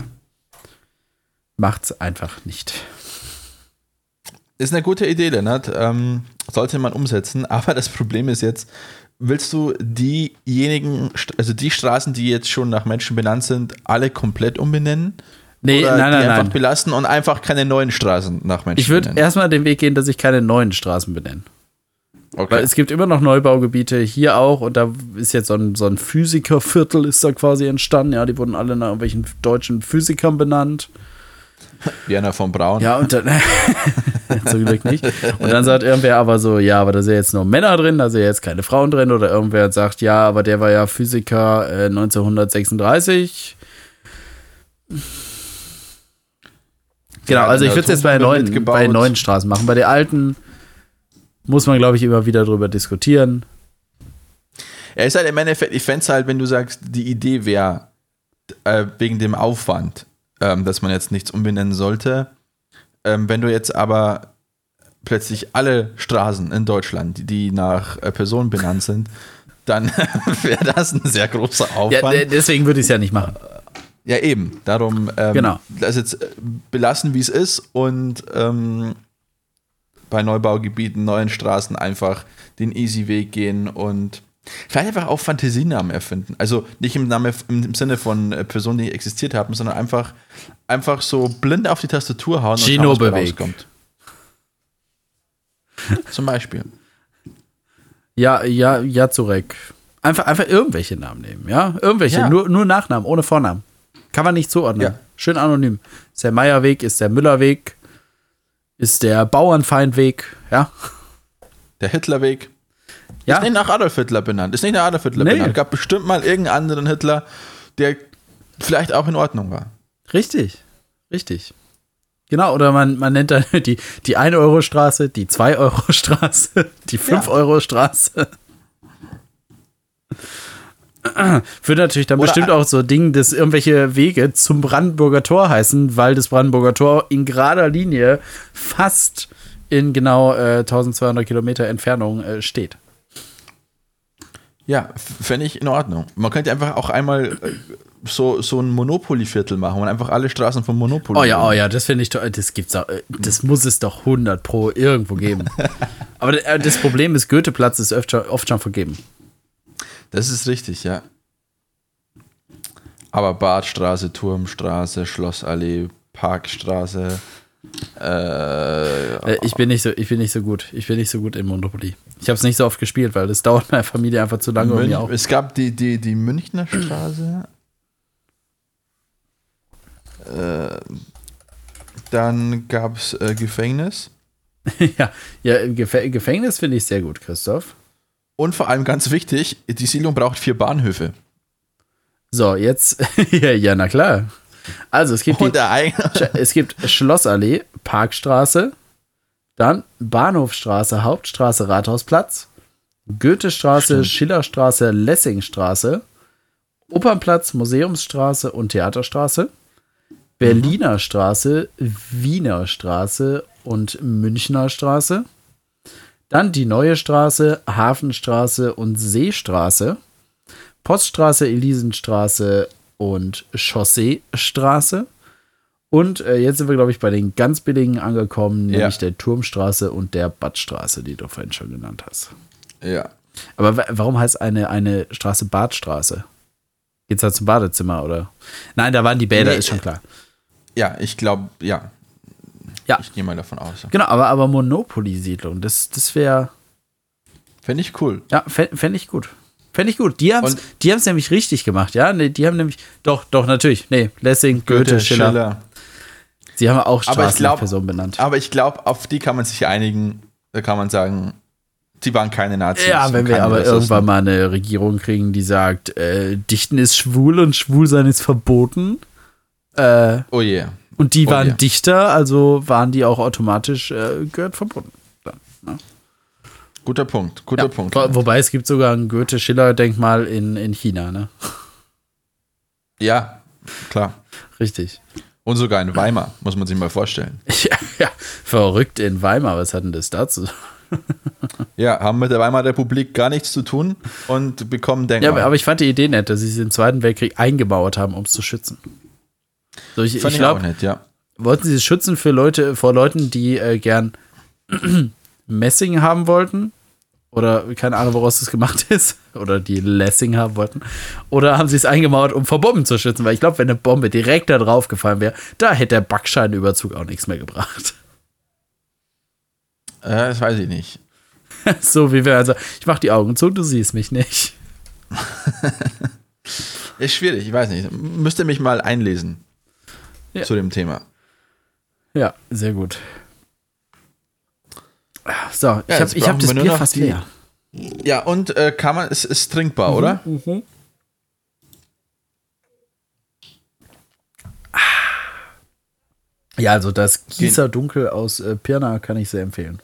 Macht's einfach nicht. Ist eine gute Idee, Lennart. Ähm, sollte man umsetzen. Aber das Problem ist jetzt, willst du diejenigen, also die Straßen, die jetzt schon nach Menschen benannt sind, alle komplett umbenennen? Nee, Oder nein, die nein, einfach nein. belassen und einfach keine neuen Straßen nach Menschen Ich würde erstmal den Weg gehen, dass ich keine neuen Straßen benenne. Okay. Weil es gibt immer noch Neubaugebiete hier auch und da ist jetzt so ein, so ein Physikerviertel ist da quasi entstanden. Ja, die wurden alle nach irgendwelchen deutschen Physikern benannt. Jana von Braun. Ja, und dann zum Glück nicht. Und dann sagt irgendwer aber so, ja, aber da sind jetzt nur Männer drin, da sind jetzt keine Frauen drin. Oder irgendwer sagt, ja, aber der war ja Physiker äh, 1936. Genau, also ich würde es jetzt bei neuen, bei neuen Straßen machen. Bei der alten muss man, glaube ich, immer wieder drüber diskutieren. Er ist halt im Endeffekt, ich fände es halt, wenn du sagst, die Idee wäre, äh, wegen dem Aufwand, ähm, dass man jetzt nichts umbenennen sollte. Ähm, wenn du jetzt aber plötzlich alle Straßen in Deutschland, die, nach äh, Personen benannt sind, dann wäre das ein sehr großer Ja, Aufwand. de- deswegen würde ich es ja nicht machen. Ja, eben. Darum ähm, Genau. das jetzt äh, belassen, wie es ist und ähm, bei Neubaugebieten, neuen Straßen einfach den easy Weg gehen und vielleicht einfach auch Fantasienamen erfinden. Also nicht im, Name, im Sinne von äh, Personen, die existiert haben, sondern einfach, einfach so blind auf die Tastatur hauen und schauen, was rauskommt. Zum Beispiel. Ja, ja, ja, Zurek. Einfach, einfach irgendwelche Namen nehmen, ja? Irgendwelche, Ja. Nur, nur Nachnamen, ohne Vornamen. Kann man nicht zuordnen. Ja. Schön anonym. Ist der Meierweg, ist der Müllerweg, ist der Bauernfeindweg, ja? Der Hitlerweg. Ja, Ist nicht nach Adolf Hitler benannt. Ist nicht nach Adolf Hitler Nee. benannt. Gab bestimmt mal irgendeinen anderen Hitler, der vielleicht auch in Ordnung war. richtig. Richtig. Genau, oder man, man nennt dann die, die 1-Euro-Straße, die 2-Euro-Straße, die 5-Euro-Straße. Führt natürlich dann Oder- bestimmt auch so Ding, dass irgendwelche Wege zum Brandenburger Tor heißen, weil das Brandenburger Tor in gerader Linie fast in genau äh, 1200 Kilometer Entfernung äh, steht. Ja, fände ich in Ordnung. Man könnte einfach auch einmal äh, so, so ein Monopoly-Viertel machen und einfach alle Straßen vom Monopoly. Oh ja, oh ja, das finde ich toll. Das gibt's auch, äh, das muss es doch 100 pro irgendwo geben. Aber äh, das Problem ist, Goetheplatz ist oft schon, oft schon vergeben. Das ist richtig, ja. Aber Badstraße, Turmstraße, Schlossallee, Parkstraße. Äh, Äh, Ich bin nicht so, ich bin nicht so gut. Ich bin nicht so gut in Monopoly. Ich habe es nicht so oft gespielt, weil das dauert meiner Familie einfach zu lange. mir auch. es gab die, die, die Münchner Straße. Äh, dann gab es äh, Gefängnis. ja, ja, Gefängnis finde ich sehr gut, Christoph. Und vor allem ganz wichtig, die Siedlung braucht vier Bahnhöfe. So, jetzt, ja, na klar. Also, es gibt, die, es gibt Schlossallee, Parkstraße, dann Bahnhofstraße, Hauptstraße, Rathausplatz, Goethestraße, Stimmt. Schillerstraße, Lessingstraße, Opernplatz, Museumsstraße und Theaterstraße, Berliner Straße, Wiener Straße und Münchner Straße. Dann die Neue Straße, Hafenstraße und Seestraße. Poststraße, Elisenstraße und Chausseestraße. Und äh, jetzt sind wir, glaube ich, bei den ganz billigen angekommen, Ja. nämlich der Turmstraße und der Badstraße, die du vorhin schon genannt hast. Ja. Aber wa- warum heißt eine, eine Straße Badstraße? Geht's da zum Badezimmer oder? Nein, da waren die Bäder, Nee, ist schon klar. Ja, ich glaube, ja. Ja. Ich gehe mal davon aus. Genau, aber, aber Monopoly-Siedlung, das, das wäre, Fände ich cool. ja, fände ich gut. Fände ich gut. Die haben es Und- die haben's nämlich richtig gemacht, ja? Nee, die haben nämlich, doch, doch, natürlich. Nee, Lessing, Goethe, Schiller. Sie haben auch Aber ich Straßen glaub- nach Personen benannt. Aber ich glaube, auf die kann man sich einigen. Da kann man sagen, die waren keine Nazis. Ja, wenn wir aber Rassisten. irgendwann mal eine Regierung kriegen, die sagt, äh, Dichten ist schwul und Schwulsein ist verboten. Äh, Oh je. Und die Oh waren ja. Dichter, also waren die auch automatisch äh, gehört verboten. Guter Punkt. Guter Ja, Punkt. wo- Wobei es gibt sogar ein Goethe-Schiller-Denkmal in, in China, ne? Ja, klar. Richtig. Und sogar in Weimar, muss man sich mal vorstellen. Ja, ja, verrückt in Weimar, was hat denn das dazu? Ja, haben mit der Weimarer Republik gar nichts zu tun und bekommen Ja, Denkmal. aber, aber ich fand die Idee nett, dass sie es im Zweiten Weltkrieg eingebaut haben, um es zu schützen. So, ich Fand ich ich auch glaube, nett, ja. wollten sie es schützen für Leute, vor Leuten, die äh, gern Messing haben wollten. Oder keine Ahnung, woraus das gemacht ist. Oder die Lessing haben wollten. Oder haben sie es eingemauert, um vor Bomben zu schützen? Weil ich glaube, wenn eine Bombe direkt da drauf gefallen wäre, da hätte der Backscheinüberzug auch nichts mehr gebracht. Äh, das weiß ich nicht. so wie wir also, ich mach die Augen zu, du siehst mich nicht. Ist schwierig, ich weiß nicht. Müsste mich mal einlesen Ja. zu dem Thema. Ja, sehr gut. So, ich Ja, habe ich hab brauchen das Bier fast leer. Ja, und äh, kann man, es ist trinkbar, oder? Ja, also das Gießer Dunkel aus äh, Pirna kann ich sehr empfehlen.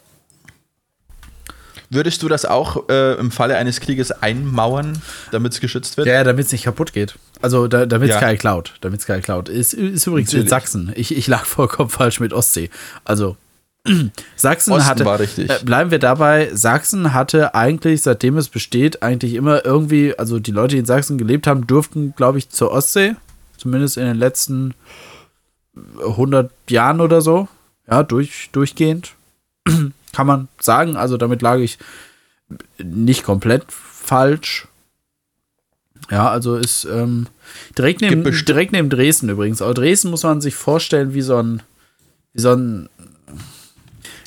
Würdest du das auch äh, im Falle eines Krieges einmauern, damit es geschützt wird? Ja, ja damit es nicht kaputt geht. Also da, damit es Ja. keiner klaut. Damit es keiner klaut. Ist, ist übrigens in Natürlich. Sachsen. Ich, ich lag vollkommen falsch mit Ostsee. Also Sachsen Osten hatte. war richtig. Äh, bleiben wir dabei, Sachsen hatte eigentlich, seitdem es besteht, eigentlich immer irgendwie, also die Leute, die in Sachsen gelebt haben, durften, glaube ich, zur Ostsee. Zumindest in den letzten 100 Jahren oder so. Ja, durch, durchgehend. Kann man sagen. Also damit lag ich nicht komplett falsch. Ja, also ist ähm, direkt, neben, direkt neben Dresden übrigens. Aber Dresden muss man sich vorstellen wie so ein, wie so ein.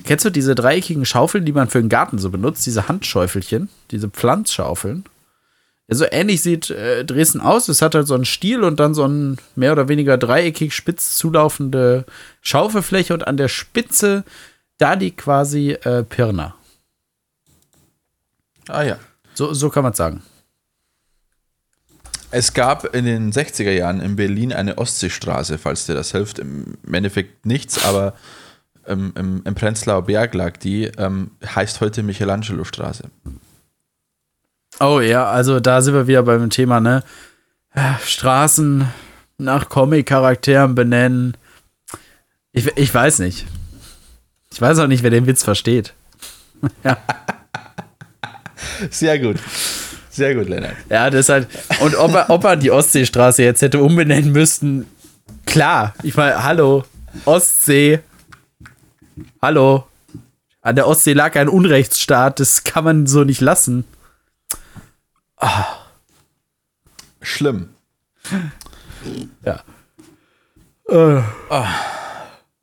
Kennst du diese dreieckigen Schaufeln, die man für den Garten so benutzt? Diese Handschäufelchen, diese Pflanzschaufeln. So ähnlich sieht äh, Dresden aus. Es hat halt so einen Stiel und dann so ein mehr oder weniger dreieckig spitz zulaufende Schaufelfläche und an der Spitze da die quasi äh, Pirna. Ah ja. So, so kann man sagen. Es gab in den 60er Jahren in Berlin eine Ostseestraße, falls dir das hilft. Im Endeffekt nichts, aber ähm, im, im Prenzlauer Berg lag die, ähm, heißt heute Michelangelo-Straße. Oh ja, also da sind wir wieder beim Thema, ne? Straßen nach Comic-Charakteren benennen. Ich, ich weiß nicht. Ich weiß auch nicht, wer den Witz versteht. Sehr gut. Sehr gut, Lennart. Ja, das ist halt. Und ob er, ob er die Ostseestraße jetzt hätte umbenennen müssten, klar. Ich meine, hallo, Ostsee. Hallo. An der Ostsee lag ein Unrechtsstaat, das kann man so nicht lassen. Schlimm. Ja. Äh,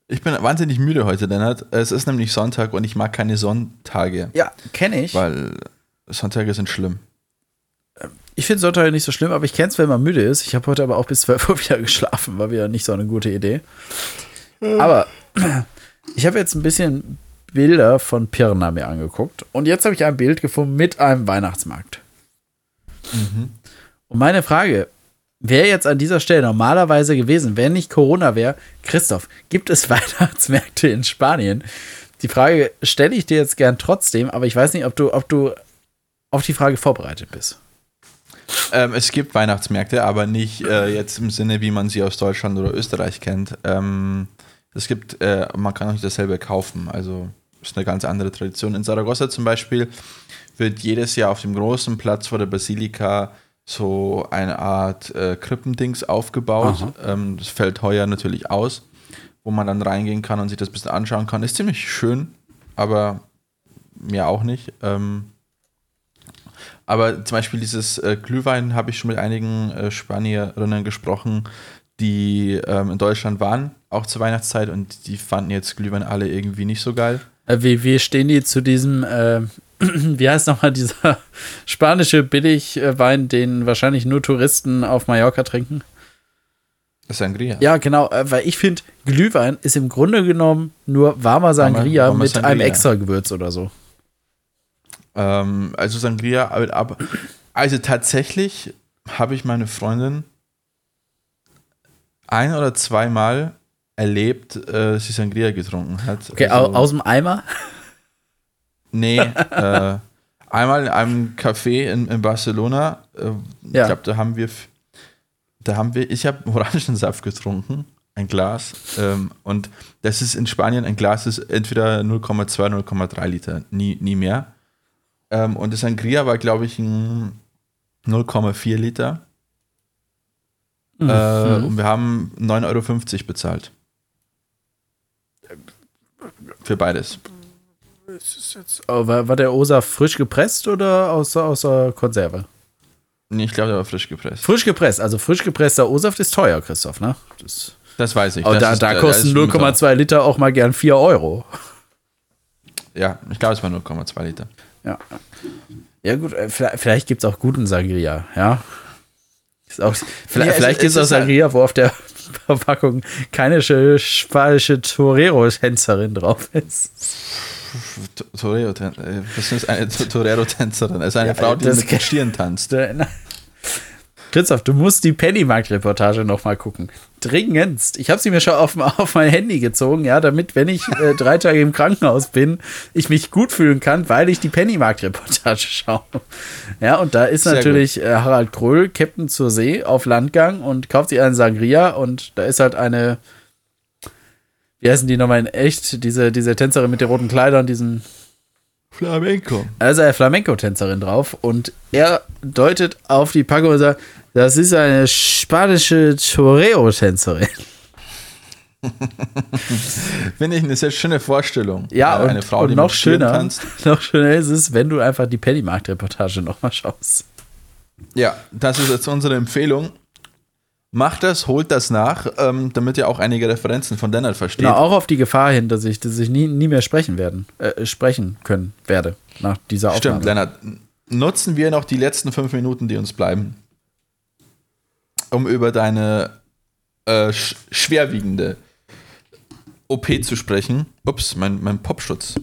Ich bin wahnsinnig müde heute, Lennart. Es ist nämlich Sonntag und ich mag keine Sonntage, ja, kenne ich. weil Sonntage sind schlimm. Ich finde Sonntag nicht so schlimm, aber ich kenne es, wenn man müde ist. Ich habe heute aber auch bis 12 Uhr wieder geschlafen, war wieder nicht so eine gute Idee. Aber ich habe jetzt ein bisschen Bilder von Pirna mir angeguckt und jetzt habe ich ein Bild gefunden mit einem Weihnachtsmarkt. Und meine Frage wäre jetzt an dieser Stelle normalerweise gewesen, wenn nicht Corona wäre, Christoph, gibt es Weihnachtsmärkte in Spanien? Die Frage stelle ich dir jetzt gern trotzdem, aber ich weiß nicht, ob du, ob du auf die Frage vorbereitet bist. Ähm, es gibt Weihnachtsmärkte, aber nicht äh, jetzt im Sinne, wie man sie aus Deutschland oder Österreich kennt. Ähm, es gibt, äh, man kann auch nicht dasselbe kaufen. Also ist eine ganz andere Tradition. In Saragossa zum Beispiel wird jedes Jahr auf dem großen Platz vor der Basilika so eine Art äh, Krippendings aufgebaut. Ähm, das fällt heuer natürlich aus, wo man dann reingehen kann und sich das ein bisschen anschauen kann. Ist ziemlich schön, aber mir auch nicht. Ähm, aber zum Beispiel dieses äh, Glühwein habe ich schon mit einigen äh, Spanierinnen gesprochen, die ähm, in Deutschland waren, auch zur Weihnachtszeit, und die fanden jetzt Glühwein alle irgendwie nicht so geil. Äh, Wie, wie stehen die zu diesem, äh, wie heißt nochmal dieser spanische Billigwein, den wahrscheinlich nur Touristen auf Mallorca trinken? Sangria. Ja, genau, äh, weil ich finde, Glühwein ist im Grunde genommen nur warmer Sangria warmer mit Sangria. einem extra Gewürz oder so. Ähm, also Sangria, aber, also tatsächlich habe ich meine Freundin ein oder zweimal erlebt, äh, dass sie Sangria getrunken hat. Okay, also, au aus dem Eimer? Nee, äh, einmal in einem Café in, in Barcelona. Äh, Ja. Ich glaube, da haben wir, da haben wir, ich habe Orangensaft getrunken, ein Glas. Ähm, und das ist in Spanien, ein Glas ist entweder 0,2, 0,3 Liter, nie, nie mehr. Ähm, und das Sangria war, glaube ich, ein 0,4 Liter. Äh, Mhm. und wir haben 9,50 Euro bezahlt. Für beides. Oh, war, war der O-Saft frisch gepresst oder aus, aus der Konserve? Nee, ich glaube, der war frisch gepresst. Frisch gepresst, also frisch gepresster O-Saft ist teuer, Christoph, ne? Das, Das weiß ich. aber das da, ist- da kosten ist unter- 0,2 Liter auch mal gern 4 Euro. Ja, ich glaube, es war 0,2 Liter. Ja. Ja, gut, äh, vielleicht, vielleicht gibt es auch guten Sangria, ja. Ist auch, vielleicht Ja, vielleicht gibt es auch halt- Sangria, wo auf der Verpackung keine sch- spanische Torero-Tänzerin drauf ist. T- Torero, äh, was ist eine Torero-Tänzerin? Ist eine Ja, Frau, die mit den Stieren tanzt. Christoph, du musst die Pennymarkt-Reportage noch mal gucken. Dringendst. Ich habe sie mir schon auf, auf mein Handy gezogen, ja, damit, wenn ich äh, drei Tage im Krankenhaus bin, ich mich gut fühlen kann, weil ich die Pennymarkt-Reportage schaue. Ja, und da ist Sehr natürlich äh, Harald Kröll, Captain zur See, auf Landgang und kauft sich einen Sangria und da ist halt eine, wie heißen die nochmal in echt, diese, diese Tänzerin mit den roten Kleidern, diesen Flamenco. also eine Flamenco-Tänzerin drauf und er deutet auf die Packung und sagt, das ist eine spanische Toreo-Tänzerin. Finde ich eine sehr schöne Vorstellung. Ja, und, eine Frau, und die noch schöner, tanzt. noch schöner ist es, wenn du einfach die Pennymarkt-Reportage nochmal schaust. Ja, das ist jetzt unsere Empfehlung. Macht das, holt das nach, ähm, damit ihr auch einige Referenzen von Lennart versteht. Genau, auch auf die Gefahr hin, dass ich, dass ich nie, nie mehr sprechen werden, äh, sprechen können werde nach dieser Aufnahme. Stimmt, Lennart. Nutzen wir noch die letzten fünf Minuten, die uns bleiben, um über deine äh, sch schwerwiegende OP zu sprechen. Ups, mein, mein Popschutz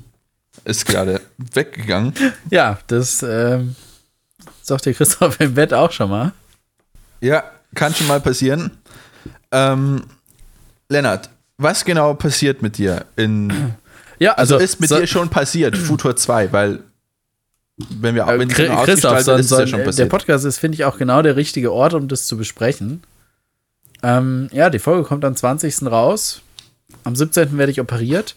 ist gerade weggegangen. Ja, das ähm, sagt dir Christoph im Bett auch schon mal. Ja, kann schon mal passieren. Ähm, Lennart, was genau passiert mit dir in Ja, Also, also, ist mit so- dir schon passiert, Futur 2, weil wenn wir Äh, wenn schon Christoph, so, ist, so, es ja schon der passiert. Podcast ist, finde ich, auch genau der richtige Ort, um das zu besprechen. Ähm, ja, die Folge kommt am 20. raus. Am 17. werde ich operiert.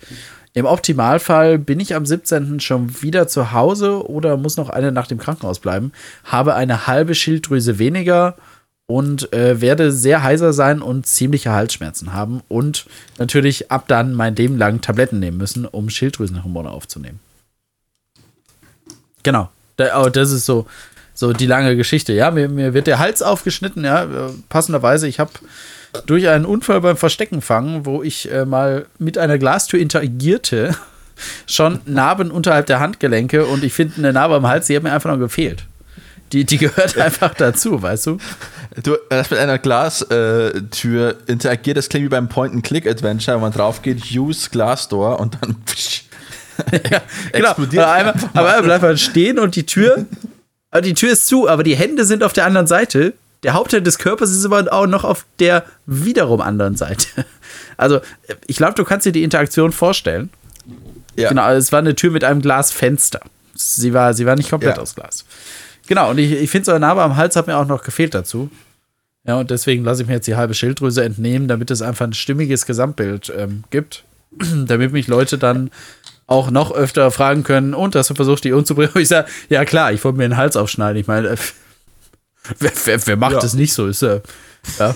Im Optimalfall bin ich am 17. schon wieder zu Hause oder muss noch eine Nacht im Krankenhaus bleiben. Habe eine halbe Schilddrüse weniger und äh, werde sehr heiser sein und ziemliche Halsschmerzen haben und natürlich ab dann mein Leben lang Tabletten nehmen müssen, um Schilddrüsenhormone aufzunehmen. Genau. Oh, das ist so, so die lange Geschichte. Ja, mir, mir wird der Hals aufgeschnitten. Ja, äh, passenderweise. Ich habe durch einen Unfall beim Verstecken fangen, wo ich äh, mal mit einer Glastür interagierte, schon Narben unterhalb der Handgelenke und ich finde eine Narbe am Hals, die hat mir einfach noch gefehlt. Die, die gehört einfach dazu, weißt du? Du hast mit einer Glastür interagiert, das klingt wie beim Point-and-Click-Adventure, wo man drauf geht, use Glassdoor und dann Ja, genau. Explodiert Aber einmal, aber einmal bleibt man stehen und die Tür, die Tür ist zu, aber die Hände sind auf der anderen Seite. Der Hauptteil des Körpers ist aber auch noch auf der wiederum anderen Seite. Also, ich glaube, du kannst dir die Interaktion vorstellen. ja. Genau, es war eine Tür mit einem Glasfenster. Sie war, sie war nicht komplett Ja. aus Glas. Genau, und ich, ich finde, so eine Narbe am Hals hat mir auch noch gefehlt dazu. Ja, und deswegen lasse ich mir jetzt die halbe Schilddrüse entnehmen, damit es einfach ein stimmiges Gesamtbild ähm, gibt. damit mich Leute dann auch noch öfter fragen können, und hast du versucht, die umzubringen? Und ich sage, ja klar, ich wollte mir den Hals aufschneiden. Ich meine, äh, wer, wer, wer macht Ja. das nicht so? Ist, äh, ja.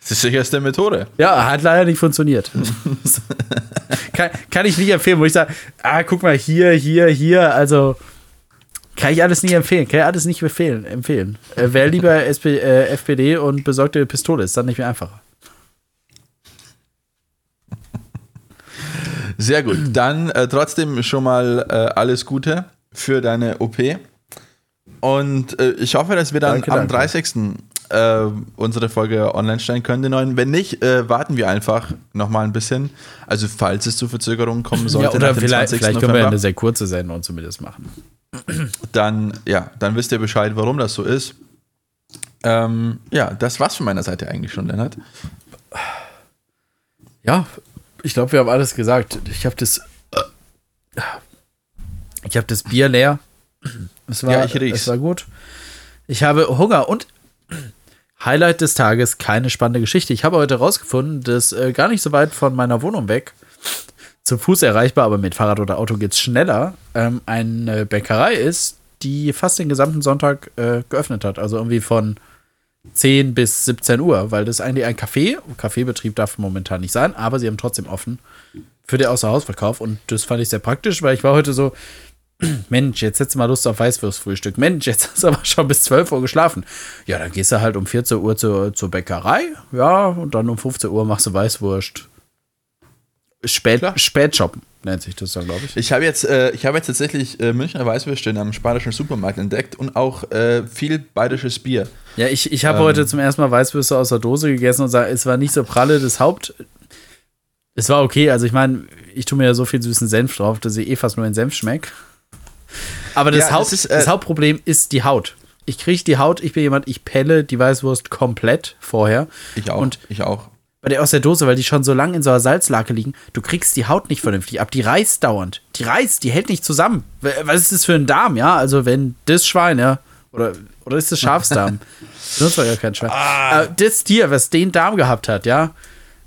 Das ist sicherste Methode. Ja, hat leider nicht funktioniert. kann, kann ich nicht empfehlen, wo ich sage, ah, guck mal, hier, hier, hier, also kann ich alles nicht empfehlen, kann ich alles nicht empfehlen. empfehlen. Äh, Wähl lieber SP, äh, FPD und besorgt dir eine Pistole, ist dann nicht mehr einfacher. Sehr gut. Dann äh, trotzdem schon mal äh, alles Gute für deine OP. Und äh, ich hoffe, dass wir dann Danke, am danke. 30. Äh, unsere Folge online stellen können, den neuen. Wenn nicht, äh, warten wir einfach noch mal ein bisschen. Also falls es zu Verzögerungen kommen sollte, Ja, oder vielleicht, 20. vielleicht können wir eine sehr kurze Sendung zumindest machen. Dann, ja, dann wisst ihr Bescheid, warum das so ist. Ähm, ja, das war's von meiner Seite eigentlich schon, Lennart. Ja, ich glaube, wir haben alles gesagt. Ich habe das. Ich habe das Bier leer. Es war, Ja, ich riech's. Es war gut. Ich habe Hunger und Highlight des Tages, keine spannende Geschichte. Ich habe heute herausgefunden, dass äh, gar nicht so weit von meiner Wohnung weg, zu Fuß erreichbar, aber mit Fahrrad oder Auto geht's schneller, ähm, eine Bäckerei ist, die fast den gesamten Sonntag äh, geöffnet hat. Also irgendwie von 10 bis 17 Uhr, weil das eigentlich ein Café. Kaffeebetrieb darf momentan nicht sein, aber sie haben trotzdem offen für den Außerhausverkauf und das fand ich sehr praktisch, weil ich war heute so, Mensch, jetzt hättest du mal Lust auf Weißwurstfrühstück. Mensch, jetzt hast du aber schon bis 12 Uhr geschlafen. Ja, dann gehst du halt um 14 Uhr zur, zur Bäckerei, ja, und dann um 15 Uhr machst du Weißwurst. Spät, Spätshoppen nennt sich das dann, glaube ich. Ich habe jetzt, äh, ich habe jetzt tatsächlich äh, Münchner Weißwürste in einem spanischen Supermarkt entdeckt und auch äh, viel bayerisches Bier. Ja, ich, ich habe ähm, heute zum ersten Mal Weißwürste aus der Dose gegessen und sage, es war nicht so pralle. Das Haupt. Es war okay. Also, ich meine, ich tue mir ja so viel süßen Senf drauf, dass ich eh fast nur in Senf schmecke. Aber das, ja, Haupt, das, ist, das äh, Hauptproblem ist die Haut. Ich kriege die Haut, ich bin jemand, ich pelle die Weißwurst komplett vorher. Ich auch. Und ich auch bei der aus der Dose, weil die schon so lange in so einer Salzlake liegen, du kriegst die Haut nicht vernünftig ab. Die reißt dauernd. Die reißt, die hält nicht zusammen. Was ist das für ein Darm, ja? Also, wenn das Schwein, ja, oder, oder ist das Schafsdarm? das war ja kein Schwein. Ah. Äh, das Tier, was den Darm gehabt hat, ja,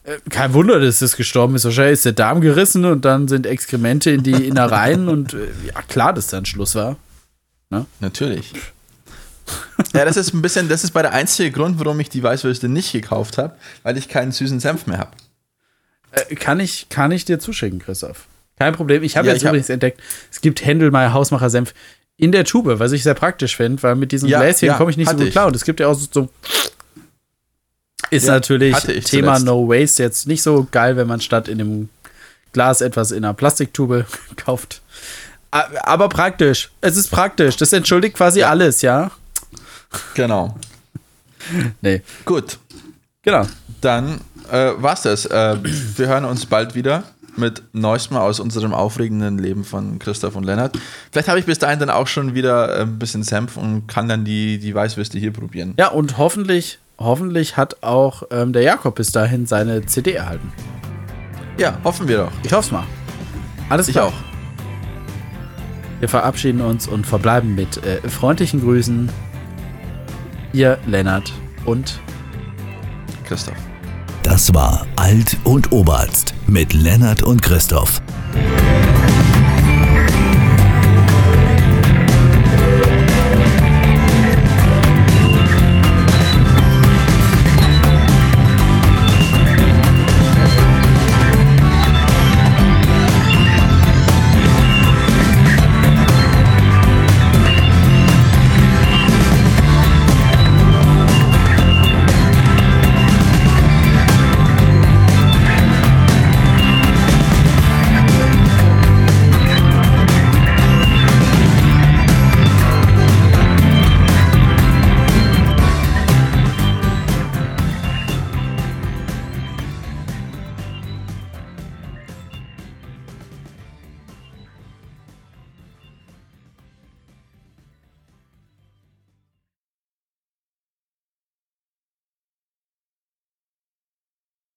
äh, kein Wunder, dass es gestorben ist. Wahrscheinlich ist der Darm gerissen und dann sind Exkremente in die Innereien und äh, ja, klar, dass dann Schluss war. Ne? Natürlich. Ja, das ist ein bisschen, das ist bei der einzige Grund, warum ich die Weißwürste nicht gekauft habe, weil ich keinen süßen Senf mehr habe. Äh, kann, ich, kann ich dir zuschicken, Christoph? Kein Problem. Ich habe ja, jetzt übrigens hab entdeckt, es gibt Händelmeier Hausmacher Senf in der Tube, was ich sehr praktisch finde, weil mit diesen ja, Gläschen ja, komme ich nicht so gut ich. klar. Und es gibt ja auch so, ist ja, natürlich Thema zuletzt. No Waste jetzt nicht so geil, wenn man statt in dem Glas etwas in einer Plastiktube kauft. Aber praktisch. Es ist praktisch. Das entschuldigt quasi alles, ja? Genau. nee. Gut. Genau. Dann äh, war's das. Äh, wir hören uns bald wieder mit Neuestem aus unserem aufregenden Leben von Christoph und Lennart. Vielleicht habe ich bis dahin dann auch schon wieder äh, ein bisschen Senf und kann dann die, die Weißwürste hier probieren. Ja, und hoffentlich, hoffentlich hat auch ähm, der Jakob bis dahin seine CD erhalten. Ja, hoffen wir doch. Ich hoffe es mal. Alles klar. Ich auch. Wir verabschieden uns und verbleiben mit äh, freundlichen Grüßen ihr Lennart und Christoph. Das war Alt und Oberarzt mit Lennart und Christoph.